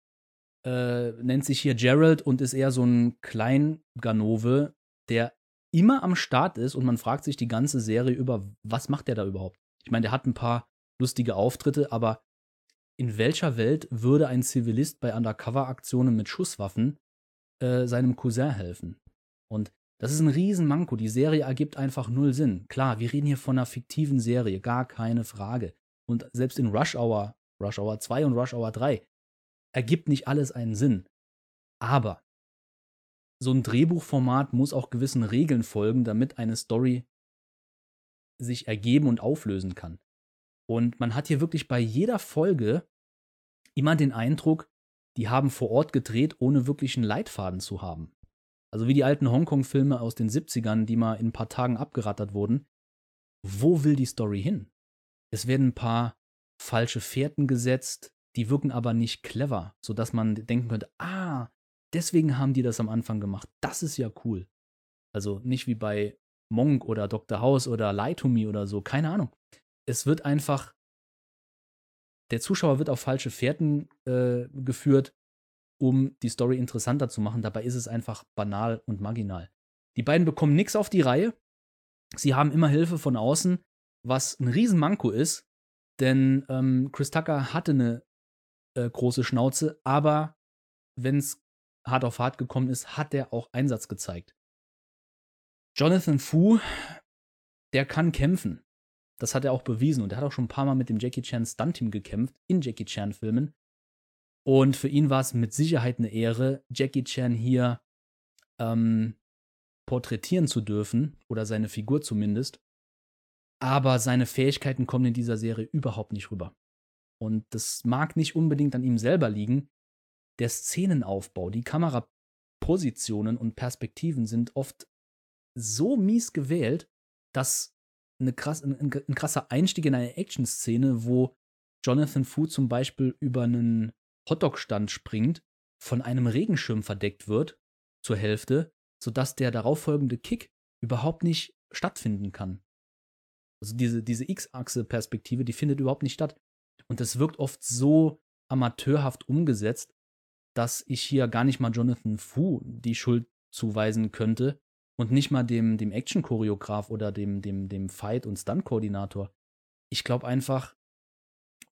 äh, nennt sich hier Gerald und ist eher so ein Kleinganove, der immer am Start ist und man fragt sich die ganze Serie über, was macht der da überhaupt? Ich meine, der hat ein paar lustige Auftritte, aber in welcher Welt würde ein Zivilist bei Undercover-Aktionen mit Schusswaffen äh, seinem Cousin helfen? Und das ist ein Riesenmanko. Die Serie ergibt einfach null Sinn. Klar, wir reden hier von einer fiktiven Serie, gar keine Frage. Und selbst in Rush Hour, Rush Hour 2 und Rush Hour 3, ergibt nicht alles einen Sinn. Aber so ein Drehbuchformat muss auch gewissen Regeln folgen, damit eine Story sich ergeben und auflösen kann. Und man hat hier wirklich bei jeder Folge immer den Eindruck, die haben vor Ort gedreht, ohne wirklich einen Leitfaden zu haben. Also wie die alten Hongkong-Filme aus den 70ern, die mal in ein paar Tagen abgerattert wurden. Wo will die Story hin? Es werden ein paar falsche Fährten gesetzt, die wirken aber nicht clever, sodass man denken könnte, ah, deswegen haben die das am Anfang gemacht. Das ist ja cool. Also nicht wie bei Monk oder Dr. House oder Lie to Me oder so, keine Ahnung es wird einfach, der Zuschauer wird auf falsche Fährten äh, geführt, um die Story interessanter zu machen. Dabei ist es einfach banal und marginal. Die beiden bekommen nichts auf die Reihe. Sie haben immer Hilfe von außen, was ein Riesenmanko ist, denn ähm, Chris Tucker hatte eine äh, große Schnauze, aber wenn es hart auf hart gekommen ist, hat er auch Einsatz gezeigt. Jonathan Fu, der kann kämpfen. Das hat er auch bewiesen und er hat auch schon ein paar Mal mit dem Jackie Chan Stunt-Team gekämpft in Jackie Chan-Filmen. Und für ihn war es mit Sicherheit eine Ehre, Jackie Chan hier ähm, porträtieren zu dürfen, oder seine Figur zumindest. Aber seine Fähigkeiten kommen in dieser Serie überhaupt nicht rüber. Und das mag nicht unbedingt an ihm selber liegen. Der Szenenaufbau, die Kamerapositionen und Perspektiven sind oft so mies gewählt, dass eine krass, ein, ein, krasser Einstieg in eine Action-Szene, wo Jonathan Fu zum Beispiel über einen Hotdog-Stand springt, von einem Regenschirm verdeckt wird, zur Hälfte, sodass der darauffolgende Kick überhaupt nicht stattfinden kann. Also diese, diese X-Achse-Perspektive, die findet überhaupt nicht statt. Und das wirkt oft so amateurhaft umgesetzt, dass ich hier gar nicht mal Jonathan Fu die Schuld zuweisen könnte, und nicht mal dem, dem Action-Choreograf oder dem, dem, dem Fight- und Stunt-Koordinator. Ich glaube einfach,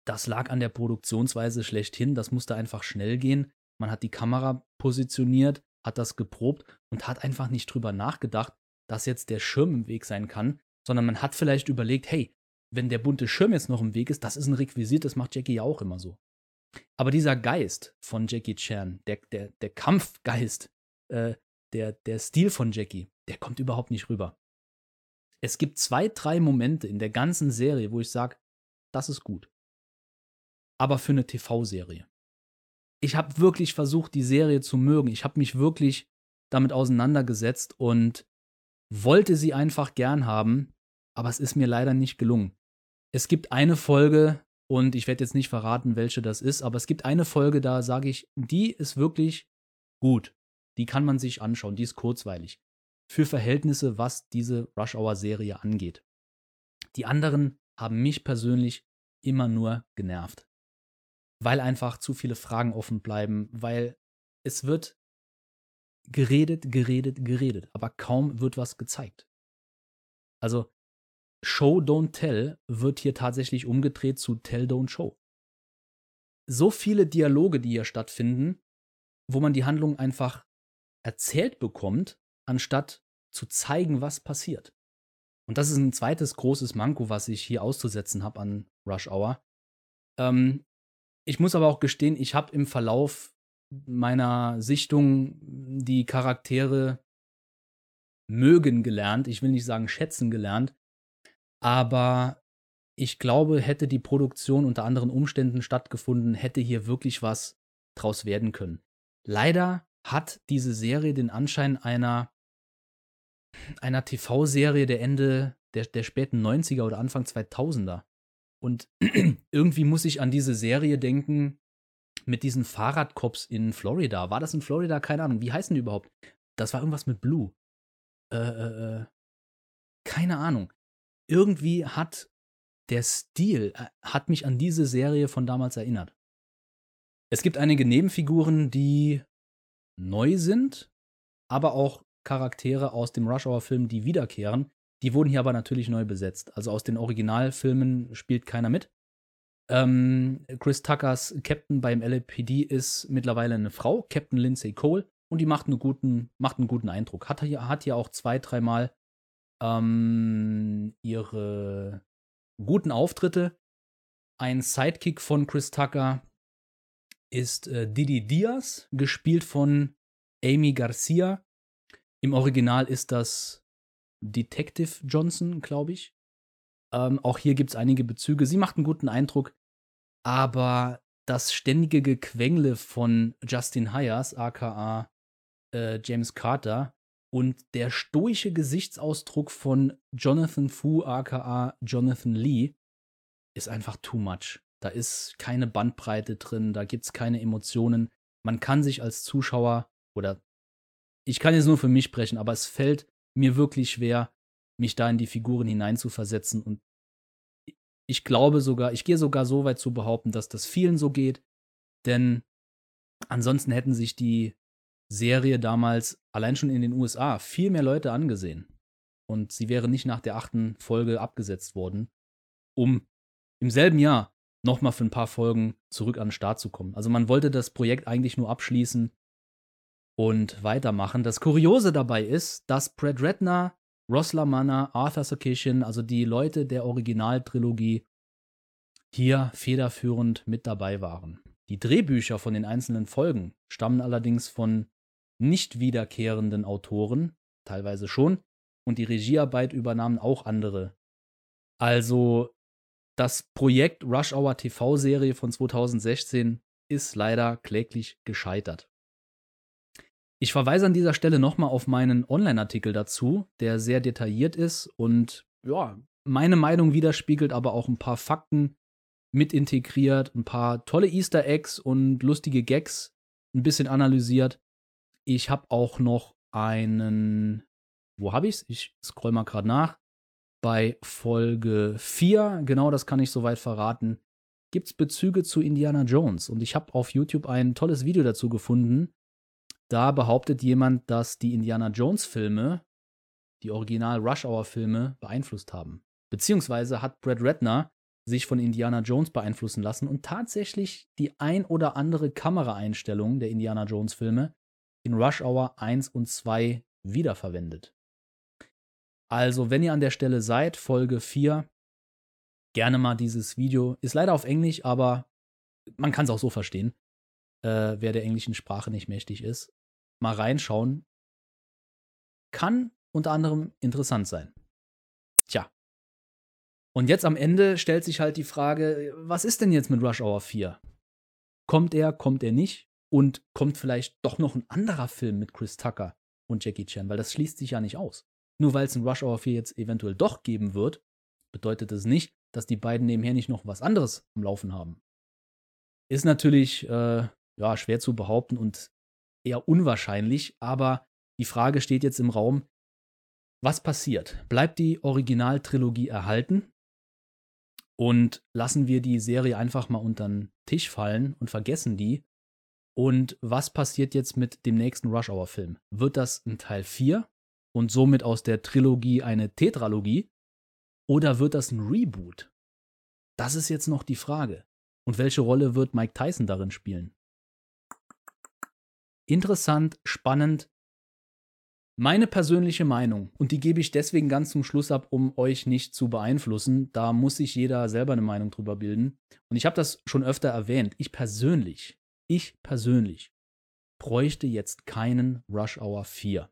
das lag an der Produktionsweise schlechthin. Das musste einfach schnell gehen. Man hat die Kamera positioniert, hat das geprobt und hat einfach nicht drüber nachgedacht, dass jetzt der Schirm im Weg sein kann, sondern man hat vielleicht überlegt, hey, wenn der bunte Schirm jetzt noch im Weg ist, das ist ein Requisit, das macht Jackie ja auch immer so. Aber dieser Geist von Jackie Chan, der, der, der Kampfgeist, äh, der, der Stil von Jackie, der kommt überhaupt nicht rüber. Es gibt zwei, drei Momente in der ganzen Serie, wo ich sage, das ist gut. Aber für eine TV-Serie. Ich habe wirklich versucht, die Serie zu mögen. Ich habe mich wirklich damit auseinandergesetzt und wollte sie einfach gern haben, aber es ist mir leider nicht gelungen. Es gibt eine Folge, und ich werde jetzt nicht verraten, welche das ist, aber es gibt eine Folge, da sage ich, die ist wirklich gut. Die kann man sich anschauen, die ist kurzweilig. Für Verhältnisse, was diese Rush Hour Serie angeht. Die anderen haben mich persönlich immer nur genervt. Weil einfach zu viele Fragen offen bleiben, weil es wird geredet, geredet, geredet, aber kaum wird was gezeigt. Also Show Don't Tell wird hier tatsächlich umgedreht zu Tell Don't Show. So viele Dialoge, die hier stattfinden, wo man die Handlung einfach erzählt bekommt, anstatt zu zeigen, was passiert. Und das ist ein zweites großes Manko, was ich hier auszusetzen habe an Rush Hour. Ähm, ich muss aber auch gestehen, ich habe im Verlauf meiner Sichtung die Charaktere mögen gelernt. Ich will nicht sagen schätzen gelernt. Aber ich glaube, hätte die Produktion unter anderen Umständen stattgefunden, hätte hier wirklich was draus werden können. Leider hat diese Serie den Anschein einer, einer TV-Serie der Ende der, der späten 90er oder Anfang 2000er. Und irgendwie muss ich an diese Serie denken mit diesen Fahrradcops in Florida. War das in Florida? Keine Ahnung. Wie heißen die überhaupt? Das war irgendwas mit Blue. Äh, äh, äh. keine Ahnung. Irgendwie hat der Stil, äh, hat mich an diese Serie von damals erinnert. Es gibt einige Nebenfiguren, die neu sind, aber auch Charaktere aus dem Rush Hour Film, die wiederkehren. Die wurden hier aber natürlich neu besetzt. Also aus den Originalfilmen spielt keiner mit. Ähm, Chris Tuckers Captain beim LAPD ist mittlerweile eine Frau, Captain Lindsay Cole, und die macht einen guten, macht einen guten Eindruck. Hat hier, hat hier auch zwei, dreimal ähm, ihre guten Auftritte. Ein Sidekick von Chris Tucker ist äh, Didi Diaz, gespielt von Amy Garcia. Im Original ist das Detective Johnson, glaube ich. Ähm, auch hier gibt es einige Bezüge. Sie macht einen guten Eindruck, aber das ständige Gequengle von Justin Hyers, aka äh, James Carter, und der stoische Gesichtsausdruck von Jonathan Fu, aka Jonathan Lee, ist einfach too much. Da ist keine Bandbreite drin, da gibt es keine Emotionen. Man kann sich als Zuschauer oder ich kann jetzt nur für mich sprechen, aber es fällt mir wirklich schwer, mich da in die Figuren hineinzuversetzen. Und ich glaube sogar, ich gehe sogar so weit zu behaupten, dass das vielen so geht. Denn ansonsten hätten sich die Serie damals allein schon in den USA viel mehr Leute angesehen. Und sie wäre nicht nach der achten Folge abgesetzt worden, um im selben Jahr nochmal für ein paar Folgen zurück an den Start zu kommen. Also man wollte das Projekt eigentlich nur abschließen und weitermachen. Das Kuriose dabei ist, dass Brad Redner, Ross LaManna, Arthur Sarkisian, also die Leute der Originaltrilogie, hier federführend mit dabei waren. Die Drehbücher von den einzelnen Folgen stammen allerdings von nicht wiederkehrenden Autoren, teilweise schon, und die Regiearbeit übernahmen auch andere. Also das Projekt Rush Hour TV-Serie von 2016 ist leider kläglich gescheitert. Ich verweise an dieser Stelle nochmal auf meinen Online-Artikel dazu, der sehr detailliert ist und ja, meine Meinung widerspiegelt, aber auch ein paar Fakten mit integriert, ein paar tolle Easter Eggs und lustige Gags ein bisschen analysiert. Ich habe auch noch einen, wo habe ich's? Ich scroll mal gerade nach. Bei Folge 4, genau das kann ich soweit verraten, gibt es Bezüge zu Indiana Jones. Und ich habe auf YouTube ein tolles Video dazu gefunden, da behauptet jemand, dass die Indiana Jones-Filme, die Original Rush Hour-Filme, beeinflusst haben. Beziehungsweise hat Brad Redner sich von Indiana Jones beeinflussen lassen und tatsächlich die ein oder andere Kameraeinstellung der Indiana Jones-Filme in Rush Hour 1 und 2 wiederverwendet. Also, wenn ihr an der Stelle seid, Folge 4, gerne mal dieses Video. Ist leider auf Englisch, aber man kann es auch so verstehen, äh, wer der englischen Sprache nicht mächtig ist mal reinschauen. Kann unter anderem interessant sein. Tja. Und jetzt am Ende stellt sich halt die Frage, was ist denn jetzt mit Rush Hour 4? Kommt er, kommt er nicht? Und kommt vielleicht doch noch ein anderer Film mit Chris Tucker und Jackie Chan? Weil das schließt sich ja nicht aus. Nur weil es ein Rush Hour 4 jetzt eventuell doch geben wird, bedeutet es das nicht, dass die beiden nebenher nicht noch was anderes am Laufen haben. Ist natürlich äh, ja, schwer zu behaupten und eher unwahrscheinlich, aber die Frage steht jetzt im Raum, was passiert? Bleibt die Originaltrilogie erhalten? Und lassen wir die Serie einfach mal unter den Tisch fallen und vergessen die? Und was passiert jetzt mit dem nächsten Rush Hour Film? Wird das ein Teil 4 und somit aus der Trilogie eine Tetralogie? Oder wird das ein Reboot? Das ist jetzt noch die Frage. Und welche Rolle wird Mike Tyson darin spielen? Interessant, spannend. Meine persönliche Meinung, und die gebe ich deswegen ganz zum Schluss ab, um euch nicht zu beeinflussen, da muss sich jeder selber eine Meinung drüber bilden. Und ich habe das schon öfter erwähnt. Ich persönlich, ich persönlich bräuchte jetzt keinen Rush Hour 4.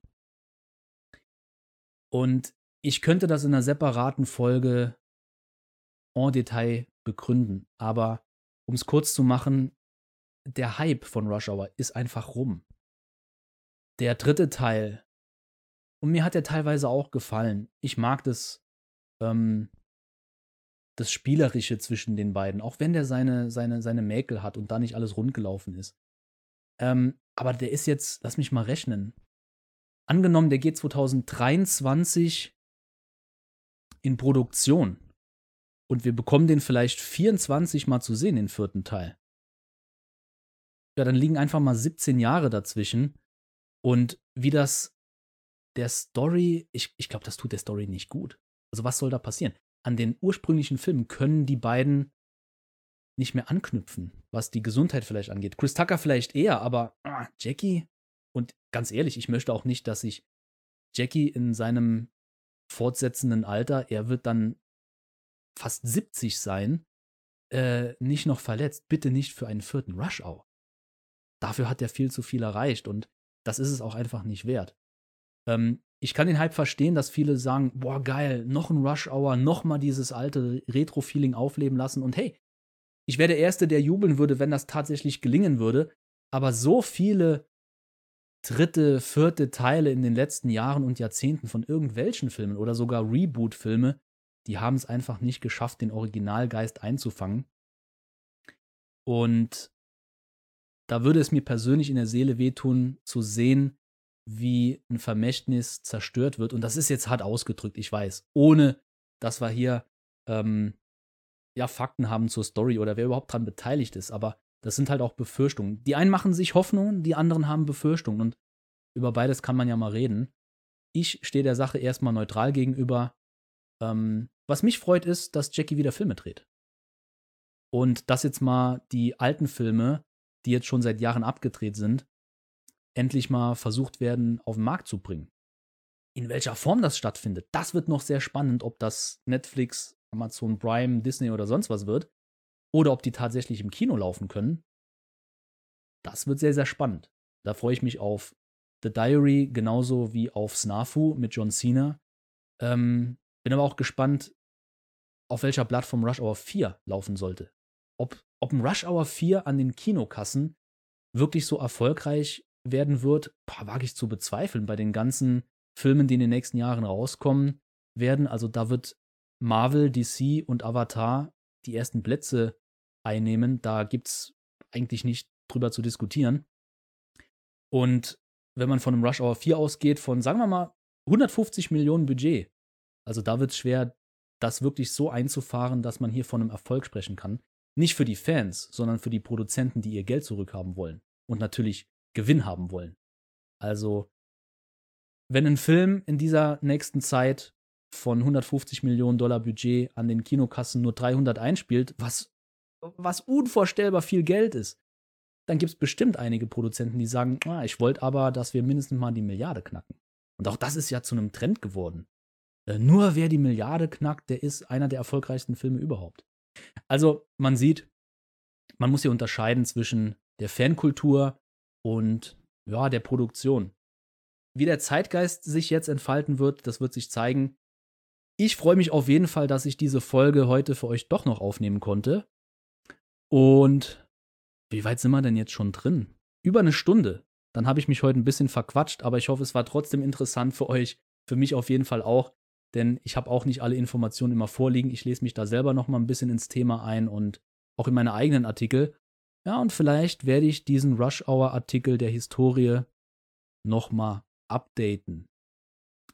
Und ich könnte das in einer separaten Folge en Detail begründen, aber um es kurz zu machen, der Hype von Rush Hour ist einfach rum. Der dritte Teil, und mir hat der teilweise auch gefallen. Ich mag das, ähm, das Spielerische zwischen den beiden, auch wenn der seine, seine, seine Mäkel hat und da nicht alles rundgelaufen ist. Ähm, aber der ist jetzt, lass mich mal rechnen. Angenommen, der geht 2023 in Produktion und wir bekommen den vielleicht 24 Mal zu sehen, den vierten Teil. Ja, dann liegen einfach mal 17 Jahre dazwischen. Und wie das der Story, ich, ich glaube, das tut der Story nicht gut. Also was soll da passieren? An den ursprünglichen Filmen können die beiden nicht mehr anknüpfen, was die Gesundheit vielleicht angeht. Chris Tucker vielleicht eher, aber ah, Jackie, und ganz ehrlich, ich möchte auch nicht, dass sich Jackie in seinem fortsetzenden Alter, er wird dann fast 70 sein, äh, nicht noch verletzt. Bitte nicht für einen vierten Rush-Hour. Dafür hat er viel zu viel erreicht und das ist es auch einfach nicht wert. Ähm, ich kann den Hype verstehen, dass viele sagen, boah, geil, noch ein Rush-Hour, noch mal dieses alte Retro-Feeling aufleben lassen und hey, ich wäre der Erste, der jubeln würde, wenn das tatsächlich gelingen würde, aber so viele dritte, vierte Teile in den letzten Jahren und Jahrzehnten von irgendwelchen Filmen oder sogar Reboot-Filme, die haben es einfach nicht geschafft, den Originalgeist einzufangen. Und da würde es mir persönlich in der Seele wehtun, zu sehen, wie ein Vermächtnis zerstört wird. Und das ist jetzt hart ausgedrückt, ich weiß. Ohne, dass wir hier ähm, ja Fakten haben zur Story oder wer überhaupt dran beteiligt ist. Aber das sind halt auch Befürchtungen. Die einen machen sich Hoffnungen, die anderen haben Befürchtungen. Und über beides kann man ja mal reden. Ich stehe der Sache erstmal neutral gegenüber. Ähm, was mich freut, ist, dass Jackie wieder Filme dreht. Und dass jetzt mal die alten Filme, die jetzt schon seit Jahren abgedreht sind, endlich mal versucht werden, auf den Markt zu bringen. In welcher Form das stattfindet, das wird noch sehr spannend, ob das Netflix, Amazon Prime, Disney oder sonst was wird. Oder ob die tatsächlich im Kino laufen können. Das wird sehr, sehr spannend. Da freue ich mich auf The Diary genauso wie auf Snafu mit John Cena. Ähm, bin aber auch gespannt, auf welcher Plattform Rush Hour 4 laufen sollte. Ob, ob ein Rush Hour 4 an den Kinokassen wirklich so erfolgreich werden wird, wage ich zu bezweifeln. Bei den ganzen Filmen, die in den nächsten Jahren rauskommen werden, also da wird Marvel, DC und Avatar die ersten Plätze einnehmen. Da gibt es eigentlich nicht drüber zu diskutieren. Und wenn man von einem Rush Hour 4 ausgeht, von sagen wir mal 150 Millionen Budget, also da wird es schwer, das wirklich so einzufahren, dass man hier von einem Erfolg sprechen kann. Nicht für die Fans, sondern für die Produzenten, die ihr Geld zurückhaben wollen und natürlich Gewinn haben wollen. Also, wenn ein Film in dieser nächsten Zeit von 150 Millionen Dollar Budget an den Kinokassen nur 300 einspielt, was, was unvorstellbar viel Geld ist, dann gibt es bestimmt einige Produzenten, die sagen, ah, ich wollte aber, dass wir mindestens mal die Milliarde knacken. Und auch das ist ja zu einem Trend geworden. Äh, nur wer die Milliarde knackt, der ist einer der erfolgreichsten Filme überhaupt. Also man sieht, man muss hier unterscheiden zwischen der Fankultur und ja, der Produktion. Wie der Zeitgeist sich jetzt entfalten wird, das wird sich zeigen. Ich freue mich auf jeden Fall, dass ich diese Folge heute für euch doch noch aufnehmen konnte. Und wie weit sind wir denn jetzt schon drin? Über eine Stunde. Dann habe ich mich heute ein bisschen verquatscht, aber ich hoffe, es war trotzdem interessant für euch für mich auf jeden Fall auch, denn ich habe auch nicht alle Informationen immer vorliegen. Ich lese mich da selber noch mal ein bisschen ins Thema ein und auch in meine eigenen Artikel. Ja, und vielleicht werde ich diesen Rush Hour Artikel der Historie noch mal updaten.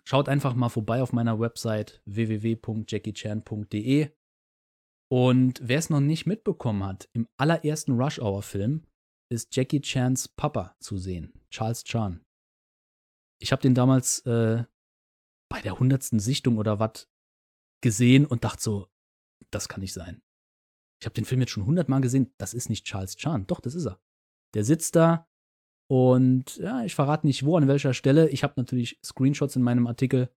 Schaut einfach mal vorbei auf meiner Website www.jackiechan.de. Und wer es noch nicht mitbekommen hat, im allerersten Rush Hour Film ist Jackie Chans Papa zu sehen, Charles Chan. Ich habe den damals äh, bei der hundertsten Sichtung oder was gesehen und dachte so, das kann nicht sein. Ich habe den Film jetzt schon hundertmal gesehen, das ist nicht Charles Chan. Doch, das ist er. Der sitzt da und ja, ich verrate nicht wo, an welcher Stelle. Ich habe natürlich Screenshots in meinem Artikel.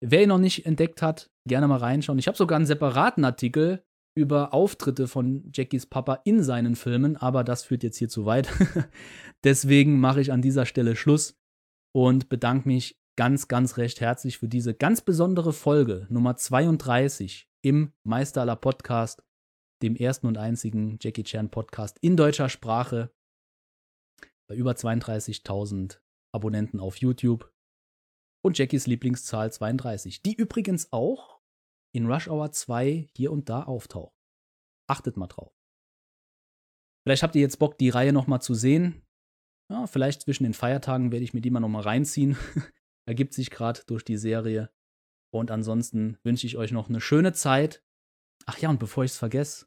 Wer ihn noch nicht entdeckt hat, gerne mal reinschauen. Ich habe sogar einen separaten Artikel über Auftritte von Jackies Papa in seinen Filmen, aber das führt jetzt hier zu weit. Deswegen mache ich an dieser Stelle Schluss und bedanke mich ganz, ganz recht herzlich für diese ganz besondere Folge Nummer 32 im Meister aller Podcast, dem ersten und einzigen Jackie Chan Podcast in deutscher Sprache. Bei über 32.000 Abonnenten auf YouTube. Und Jackies Lieblingszahl 32, die übrigens auch in Rush Hour 2 hier und da auftaucht. Achtet mal drauf. Vielleicht habt ihr jetzt Bock, die Reihe nochmal zu sehen. Ja, vielleicht zwischen den Feiertagen werde ich mir die mal nochmal reinziehen. Ergibt sich gerade durch die Serie. Und ansonsten wünsche ich euch noch eine schöne Zeit. Ach ja, und bevor ich es vergesse,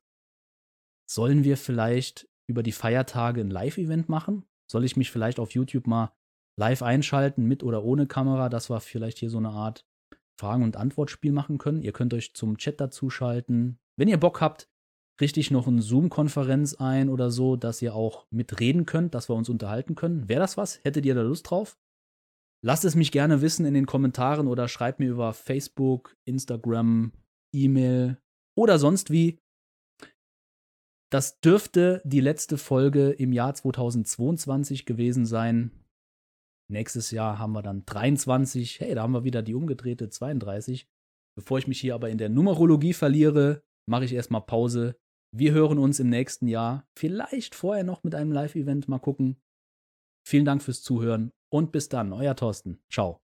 sollen wir vielleicht über die Feiertage ein Live-Event machen? Soll ich mich vielleicht auf YouTube mal live einschalten, mit oder ohne Kamera, dass wir vielleicht hier so eine Art Fragen- und Antwortspiel machen können? Ihr könnt euch zum Chat dazuschalten. Wenn ihr Bock habt, richte ich noch eine Zoom-Konferenz ein oder so, dass ihr auch mitreden könnt, dass wir uns unterhalten können. Wäre das was? Hättet ihr da Lust drauf? Lasst es mich gerne wissen in den Kommentaren oder schreibt mir über Facebook, Instagram, E-Mail oder sonst wie. Das dürfte die letzte Folge im Jahr 2022 gewesen sein. Nächstes Jahr haben wir dann 23. Hey, da haben wir wieder die umgedrehte 32. Bevor ich mich hier aber in der Numerologie verliere, mache ich erstmal Pause. Wir hören uns im nächsten Jahr. Vielleicht vorher noch mit einem Live-Event. Mal gucken. Vielen Dank fürs Zuhören und bis dann. Euer Thorsten. Ciao.